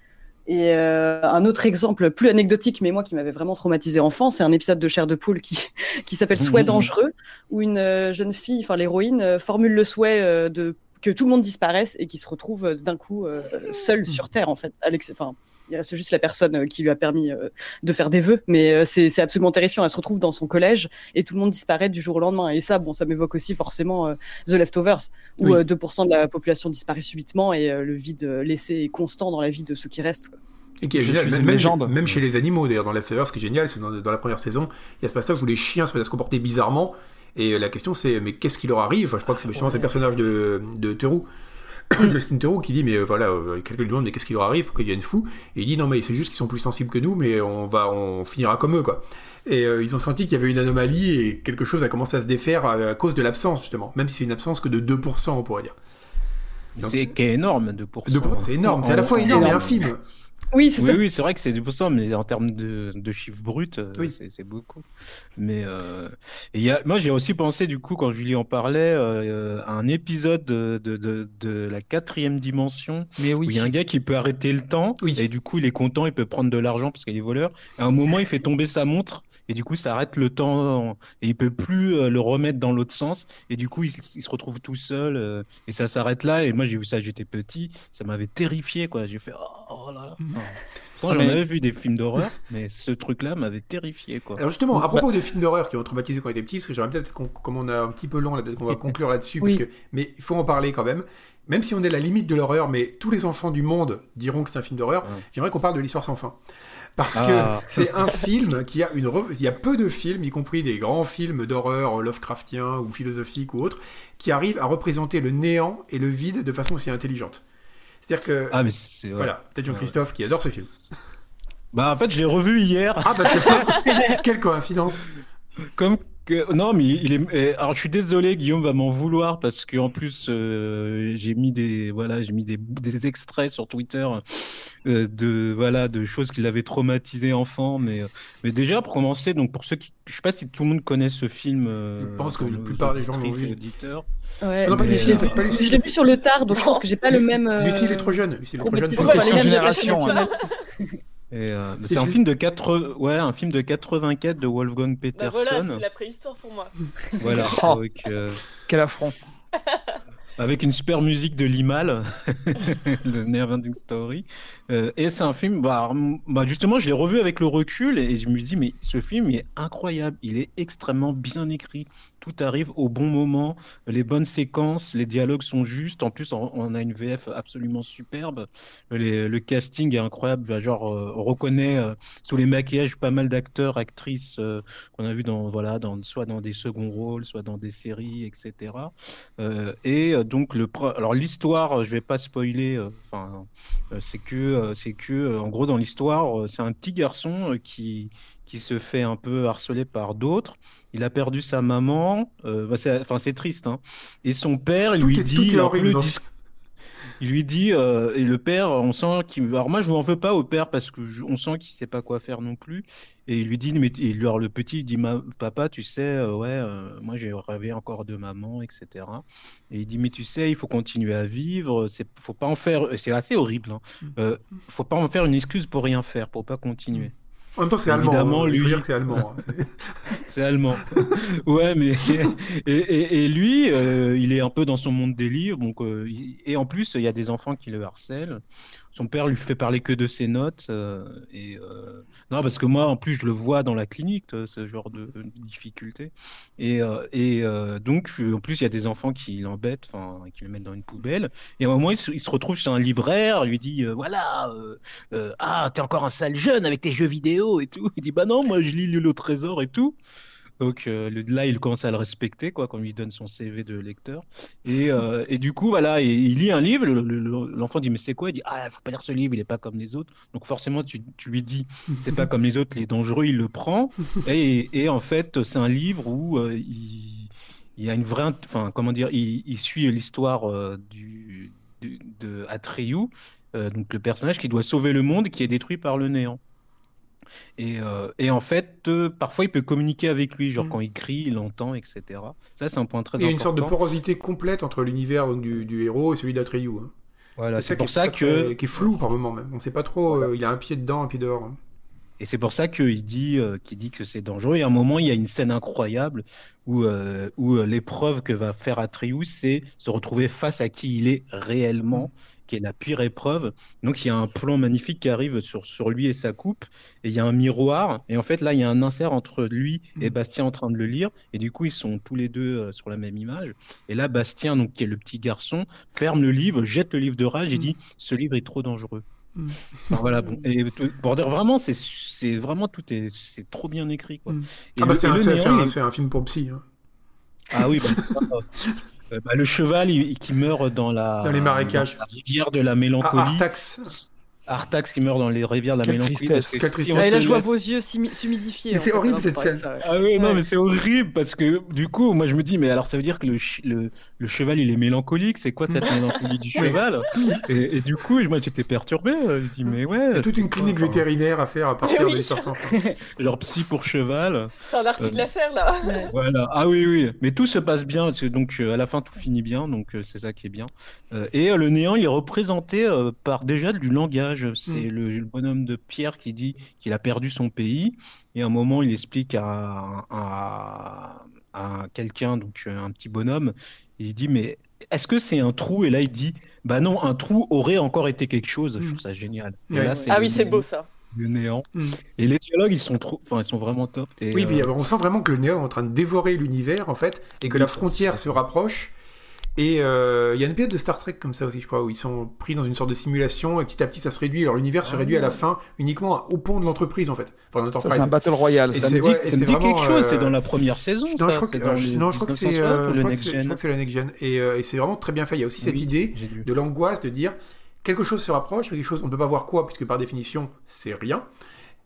Et euh, un autre exemple plus anecdotique, mais moi qui m'avait vraiment traumatisé enfant, c'est un épisode de Chair de poule qui, qui s'appelle Souhait dangereux, où une euh, jeune fille, enfin l'héroïne, euh, formule le souhait euh, de que tout le monde disparaisse et qui se retrouve euh, d'un coup euh, seule sur Terre en fait. Alex, enfin, il reste juste la personne euh, qui lui a permis euh, de faire des vœux, mais euh, c'est absolument terrifiant. Elle se retrouve dans son collège et tout le monde disparaît du jour au lendemain. Et ça, bon, ça m'évoque aussi forcément euh, The Leftovers, où Oui. euh, 2% de la population disparaît subitement et euh, le vide laissé est constant dans la vie de ceux qui restent. quoi. Et qui est génial, même, une même- légende. même chez les animaux, d'ailleurs, dans la Fever, ce qui est génial, c'est dans, dans la première saison, il y a ce passage où les chiens se mettent à se comporter bizarrement, et euh, la question c'est, mais qu'est-ce qui leur arrive? Enfin, je crois que c'est justement c'est le personnage de, de Theroux, Justin Theroux, qui dit, mais euh, voilà, euh, quelqu'un lui demande, mais qu'est-ce qui leur arrive? Pourquoi ils deviennent fous Et il dit, non, mais c'est juste qu'ils sont plus sensibles que nous, mais on va, on finira comme eux, quoi. Et euh, ils ont senti qu'il y avait une anomalie et quelque chose a commencé à se défaire à, à cause de l'absence, justement, même si c'est une absence que de 2%, on pourrait dire. C'est qui est énorme, 2%. 2%, c'est énorme, c'est à la fois énorme et infime. Oui, c'est Oui, oui, vrai que c'est 2%, mais en termes de, de chiffres bruts, euh, Oui. c'est beaucoup. Mais euh, et il y a, moi, j'ai aussi pensé, du coup, quand Julie en parlait, euh, à un épisode de, de, de, de la quatrième dimension, Mais où il oui. y a un gars qui peut arrêter le temps, Oui. et du coup, il est content, il peut prendre de l'argent parce qu'il est voleur. À un moment, il fait tomber sa montre, et du coup, ça arrête le temps, et il peut plus le remettre dans l'autre sens, et du coup, il, se retrouve tout seul, et ça s'arrête là. Et moi, j'ai vu ça, j'étais petit, ça m'avait terrifié, quoi. J'ai fait, oh, oh là là. Pourtant, Ah, j'en mais- avais vu des films d'horreur, mais ce truc-là m'avait terrifié, quoi. Alors justement, à Bah- propos des films d'horreur qui ont traumatisé quand on était petit, parce que j'aimerais peut-être qu'on, comme on a un petit peu long, là, peut-être qu'on va conclure là-dessus, Oui. parce que, mais il faut en parler quand même. Même si on est à la limite de l'horreur, mais tous les enfants du monde diront que c'est un film d'horreur, Ouais. j'aimerais qu'on parle de l'histoire sans fin. Parce Ah. que c'est un film qui a une... re- Il y a peu de films, y compris des grands films d'horreur Lovecraftiens ou philosophiques ou autres, qui arrivent à représenter le néant et le vide de façon aussi intelligente. C'est-à-dire que... Ah, mais c'est. ouais. Voilà, peut-être Ouais, Jean-Christophe qui adore ce film. Bah, en fait, je l'ai revu hier. Ah bah c'est ça Quelle coïncidence Comme que... Non, mais il est. eh, Alors, je suis désolé, Guillaume va m'en vouloir parce que en plus, euh, j'ai mis des voilà, j'ai mis des, des extraits sur Twitter euh, de voilà de choses qui l'avaient traumatisé enfant. Mais euh, mais déjà pour commencer, donc pour ceux qui, je sais pas si tout le monde connaît ce film. euh, Je pense que la plupart des gens l'ont vu. auditeurs. Ouais, Ah non, pas mais Lucie, je l'ai pas- vu- pas Lucie. je l'ai vu sur le tard, donc je pense que j'ai pas le même. euh, Lucie, il est trop jeune. Lucie, il est trop jeune. pour- C'est une sur les question de mêmes génération. Et, euh, C'est un film- de 80, ouais, un film de 84 de Wolfgang Bah Peterson. voilà, c'est la préhistoire pour moi. Voilà, Oh. avec, euh, Quel affront. avec une super musique de Limal, le Neverending Story. Euh, et c'est un film, bah, bah, justement, je l'ai revu avec le recul et je me dis, mais ce film il est incroyable, il est extrêmement bien écrit. Tout arrive au bon moment, les bonnes séquences, les dialogues sont justes. En plus, on, a une VF absolument superbe. Le casting est incroyable. Genre, euh, on reconnaît euh, sous les maquillages pas mal d'acteurs, actrices euh, qu'on a vu dans, voilà, soit dans des seconds rôles, soit dans des séries, etc. Et donc le alors l'histoire, je vais pas spoiler. Enfin, c'est que c'est que en gros dans l'histoire, c'est un petit garçon qui qui se fait un peu harceler par d'autres. Il a perdu sa maman. euh, bah, c'est enfin c'est triste. Hein. Et son père Tout lui est- dit, il horrible le dis- il lui dit, euh, et le père, on sent qu'il. Alors moi, je m'en veux pas au père parce que je- on sent qu'il sait pas quoi faire non plus. Et il lui dit, mais et alors le petit, il dit, Ma- papa, tu sais, euh, ouais, euh, moi j'ai rêvé encore de maman, etc. Et il dit, mais tu sais, il faut continuer à vivre. C'est, faut pas en faire. C'est assez horrible. Hein. Euh, faut pas en faire une excuse pour rien faire, pour pas continuer. En même temps, c'est allemand. Évidemment, hein. Lui- c'est allemand. hein. C'est- allemand. ouais, mais et, et- et lui, euh, il est un peu dans son monde délire. Donc, euh, et en plus, il y a des enfants qui le harcèlent. Son père lui fait parler que de ses notes. euh, et euh, non, parce que moi, en plus, je le vois dans la clinique, euh, ce genre de, difficulté. Et, euh, et euh, donc, en plus, il y a des enfants qui l'embêtent, qui le mettent dans une poubelle. Et à un moment, il se, il se retrouve chez un libraire. Il lui dit, euh, voilà, ah, t'es encore un sale jeune avec tes jeux vidéo et tout. Il dit, bah non, moi, je lis le trésor et tout. Donc là, il commence à le respecter, quoi, quand on lui donne son CV de lecteur. Et, euh, et du coup, voilà, il lit un livre. le- le- L'enfant dit, mais c'est quoi? Il dit, ah, faut pas lire ce livre, il est pas comme les autres. Donc forcément, tu, lui dis, c'est pas comme les autres, il est dangereux, il le prend. Et, en fait, c'est un livre où euh, il, y a une vraie, enfin, comment dire, il, il suit l'histoire euh, de Atreyu, donc le personnage qui doit sauver le monde qui est détruit par le néant. Et, euh, et en fait, euh, parfois, il peut communiquer avec lui, genre Mm. quand il crie, il entend, etc. Ça, c'est un point très Il y a une important. sorte de porosité complète entre l'univers du, du héros et celui d'Atreyu. hein. Voilà, C'est pour qui est ça que très- qui est flou par moment même. On sait pas trop. euh, il a un pied dedans, un pied dehors. hein. Et c'est pour ça qu'il dit, euh, dit que c'est dangereux. Et à un moment, il y a une scène incroyable où, euh, où euh, l'épreuve que va faire Atreus, c'est se retrouver face à qui il est réellement, qui est la pire épreuve. Donc il y a un plan magnifique qui arrive sur, sur lui et sa coupe, et il y a un miroir. Et en fait, là, il y a un insert entre lui et Mm. Bastien en train de le lire. Et du coup, ils sont tous les deux euh, sur la même image. Et là, Bastien, donc, qui est le petit garçon, ferme le livre, jette le livre de rage et Mm. dit, ce livre est trop dangereux. Mm. Enfin, voilà, bon. Et pour dire vraiment, c'est, c'est vraiment tout est, c'est trop bien écrit, quoi. Mm. Ah bah c'est un, est- film pour psy. hein. Ah oui, bah, euh, bah, le cheval il- qui meurt dans la, Dans les marécages. dans la rivière de la Ah, mélancolie. Artax. Artax qui meurt dans les rivières de la Quelle mélancolie. tristesse, quelle si tristesse. Ah, et là, je vois laisse- vos yeux s'humi- s'humidifier. Mais en c'est horrible, cette scène. ça, ouais. Ah oui, non, Ouais. mais c'est horrible parce que du coup, moi je me dis, mais alors ça veut dire que le, ch- le, le cheval il est mélancolique, c'est quoi cette mélancolie du cheval? Et, et du coup, moi j'étais perturbé. euh, Je dis, mais ouais. Il y a toute une quoi, clinique enfin, vétérinaire à faire à partir Oui. de l'histoire sans fin. Genre psy pour cheval. C'est un article à faire là. Voilà. Ah oui, oui. Mais tout se passe bien parce que donc euh, à la fin tout finit bien, donc euh, c'est ça qui est bien. Euh, et euh, le néant, il est représenté euh, par déjà du langage. C'est Mm. le, le bonhomme de Pierre qui dit qu'il a perdu son pays. Et à un moment, il explique à, à, à quelqu'un, donc euh, un petit bonhomme, il dit mais est-ce que c'est un trou? Et là, il dit bah non, un trou aurait encore été quelque chose. Je trouve ça génial. Ouais. là, Ah oui, c'est beau ça. Le néant. Mm. Et les dialogues, ils sont trop, enfin, ils sont vraiment top. Et, Oui, puis euh, on sent vraiment que le néant est en train de dévorer l'univers, en fait, et que Oui, la frontière se rapproche. Et euh, il y a une période de Star Trek comme ça aussi, je crois, où ils sont pris dans une sorte de simulation, et petit à petit ça se réduit. Alors l'univers se Ah réduit à la fin uniquement au pont de l'entreprise, en fait. Enfin, Ça, c'est un Battle Royale. Et ça. Me c'est- dit, ouais, ça c'est me dit vraiment, quelque chose, euh, c'est dans la première saison, Non, ça, je crois c'est que, dans euh, le non, je crois que c'est 1960 euh, ou je le Next Gen. crois que c'est le Next Gen. Et, euh, et c'est vraiment très bien fait. Il y a aussi cette idée de l'angoisse de dire quelque chose se rapproche, quelque chose, on ne peut pas voir quoi, puisque par définition, c'est rien.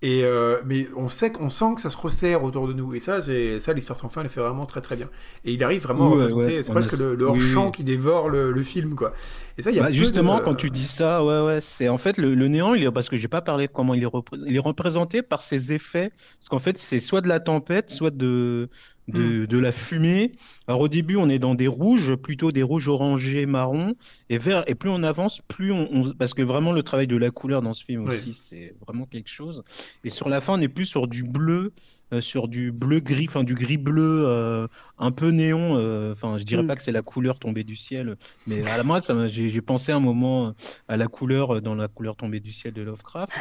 Et euh, mais on sait qu'on sent que ça se resserre autour de nous. Et ça, c'est ça, l'histoire sans fin, elle le fait vraiment très très bien. Et il arrive vraiment à représenter, ouais, c'est presque a- le, hors-champ oui. qui dévore le, le film, quoi. Et ça, il y a Bah, justement, de- quand tu dis ça, ouais, ouais, c'est en fait le, le néant, il est, parce que j'ai pas parlé de comment il est représenté, il est représenté par ses effets, parce qu'en fait, c'est soit de la tempête, soit de, Hmm. de, de la fumée. Alors au début, on est dans des rouges, plutôt des rouges orangés, marrons, et vert, et plus on avance, plus on, on- parce que vraiment le travail de la couleur dans ce film Oui. aussi, c'est vraiment quelque chose. Et sur la fin, on est plus sur du bleu, euh, sur du bleu gris, enfin du gris bleu, euh, un peu néon. euh, Enfin, je dirais Mm. pas que c'est la couleur tombée du ciel, mais à la moi, ça j'ai j'ai pensé un moment à la couleur dans la couleur tombée du ciel de Lovecraft.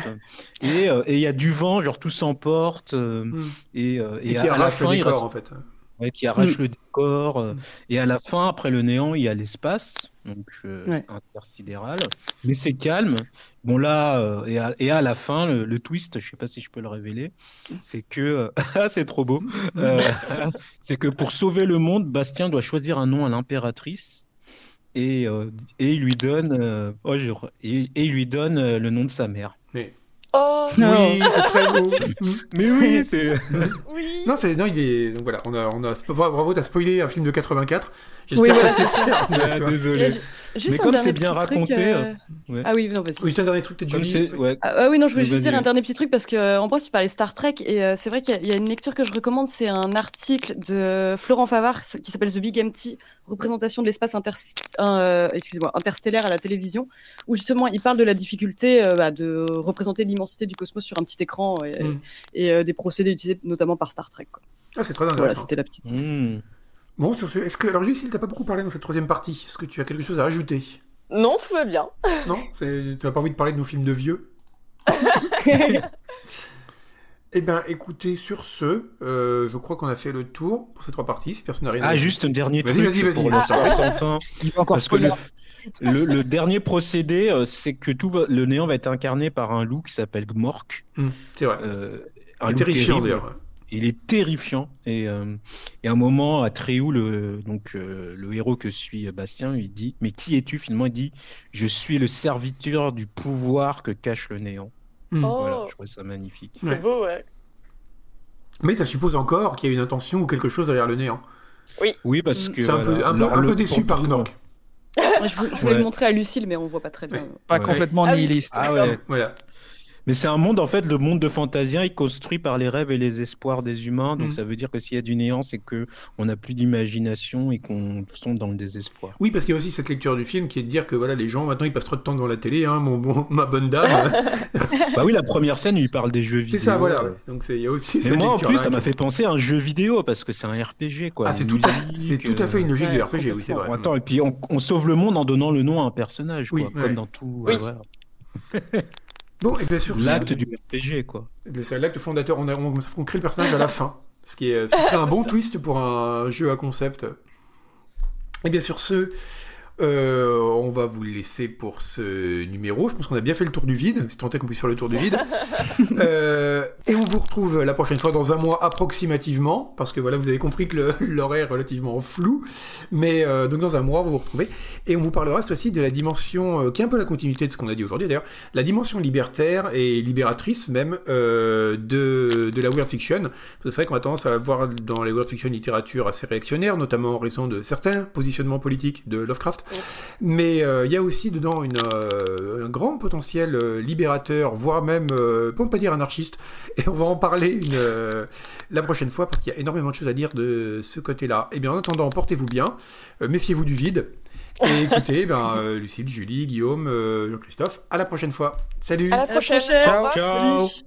Et euh, et il y a du vent, genre tout s'emporte. euh, Hmm. et, euh, Et et à, à la fin, il reste- en fait. Ouais, qui arrache Mm. le décor. euh, Mm. et à la fin, après le néant, il y a l'espace, donc euh, Ouais. intersidéral. Mais c'est calme. Bon là, euh, et, à, et à la fin, le, le twist, je sais pas si je peux le révéler, c'est que ah, c'est trop beau. Euh, c'est que pour sauver le monde, Bastien doit choisir un nom à l'impératrice. Et, euh, et il lui donne, euh, oh, et, et il lui donne euh, le nom de sa mère. Oh Non. Oui, c'est très beau. Mais oui, c'est. oui. non, c'est non, il est donc voilà, on a on a bravo, t'as spoilé un film de 84. Oui, J'espère voilà, que c'est. Ah, désolé. Juste Mais un comme c'est bien truc, raconté, euh, ouais. Ah oui, non, vas-y. Oui, c'est un dernier truc, c'est, ouais. Ah, ah oui, non, je voulais juste dire un dernier petit truc parce que euh, en plus tu parlais Star Trek et euh, c'est vrai qu'il y, a- il y a une lecture que je recommande, c'est un article de Florent Favard qui s'appelle The Big Empty, représentation de l'espace inter euh, interstellaire à la télévision, où justement il parle de la difficulté euh, bah, de représenter l'immensité du cosmos sur un petit écran et, Mm. et, euh, des procédés utilisés notamment par Star Trek. quoi. Ah, c'est très Voilà, intéressant. c'était la petite. Mmh. Bon, sur ce, est-ce que. Alors, Lucille, t'as pas beaucoup parlé dans cette troisième partie? Est-ce que tu as quelque chose à rajouter? Non, tout va bien. Non? Tu n'as pas envie de parler de nos films de vieux? Eh bien, écoutez, sur ce, euh, je crois qu'on a fait le tour pour ces trois parties. Si personne n'a rien à Ah, juste un dernier Vas-y, truc vas-y, vas-y. pour Ah. Il va encore Parce que le, le, le dernier procédé, euh, c'est que tout va- le néant va être incarné par un loup qui s'appelle Gmork. Hum, c'est vrai. Euh, un loup terrifiant, d'ailleurs. Il est terrifiant. Et, euh, et à un moment, à Tréhou, le, donc, euh, le héros que suit Bastien, il dit Mais qui es-tu finalement? Il dit Je suis le serviteur du pouvoir que cache le néant. Hum. Oh, Voilà, je trouve ça magnifique. c'est Ouais. beau, ouais. Mais ça suppose encore qu'il y a une intention ou quelque chose derrière le néant. Oui, parce Mm. que. C'est un peu, voilà, un peu, un déçu par Gnork. je, vou- je voulais Ouais. le montrer à Lucille, mais on voit pas très bien. Pas Ouais. complètement Ah oui. nihiliste. Ah ouais. Voilà. Mais c'est un monde, en fait, le monde de Fantasia est construit par les rêves et les espoirs des humains. Donc Mm. ça veut dire que s'il y a du néant, c'est que on n'a plus d'imagination et qu'on sombre dans le désespoir. Oui, parce qu'il y a aussi cette lecture du film qui est de dire que voilà, les gens maintenant ils passent trop de temps devant la télé, hein, mon, bon- ma bonne dame. bah oui, la première scène, il parle des jeux c'est vidéo. ça, voilà. ouais. Donc c'est- il y a aussi Mais cette moi, en plus, ça m'a fait penser à un jeu vidéo parce que c'est un RPG, quoi. Ah, c'est tout, à... c'est musique, tout à fait une euh, logique de ouais, RPG, oui, c'est vrai. Attends, et puis on, on sauve le monde en donnant le nom à un personnage, quoi, Oui, comme ouais. dans tout. Oui. euh, voilà. Bon, et bien sûr, L'acte du RPG, quoi. c'est l'acte fondateur. On, a, on, on crée le personnage à la fin, ce qui est, ce serait un bon twist pour un jeu à concept. Et bien sur ce, euh, on va vous laisser pour ce numéro. Je pense qu'on a bien fait le tour du vide, si tant est qu'on puisse faire le tour du vide. Euh, et on vous retrouve la prochaine fois dans un mois approximativement, parce que voilà, vous avez compris que l'horaire est relativement flou. Mais euh, donc dans un mois, on va vous retrouver. Et on vous parlera cette fois-ci de la dimension, euh, qui est un peu la continuité de ce qu'on a dit aujourd'hui d'ailleurs, la dimension libertaire et libératrice même euh, de, de la weird fiction. C'est vrai qu'on a tendance à voir dans la weird fiction littérature assez réactionnaire, notamment en raison de certains positionnements politiques de Lovecraft. Mais euh, il y a aussi dedans une, euh, un grand potentiel euh, libérateur, voire même, euh, pour ne pas dire anarchiste. Et on va en parler une, euh, la prochaine fois parce qu'il y a énormément de choses à dire de ce côté-là. Et bien en attendant, portez-vous bien, euh, méfiez-vous du vide. Et écoutez, ben, euh, Lucille, Julie, Guillaume, euh, Jean-Christophe, à la prochaine fois. Salut À la prochaine. Ciao. Salut.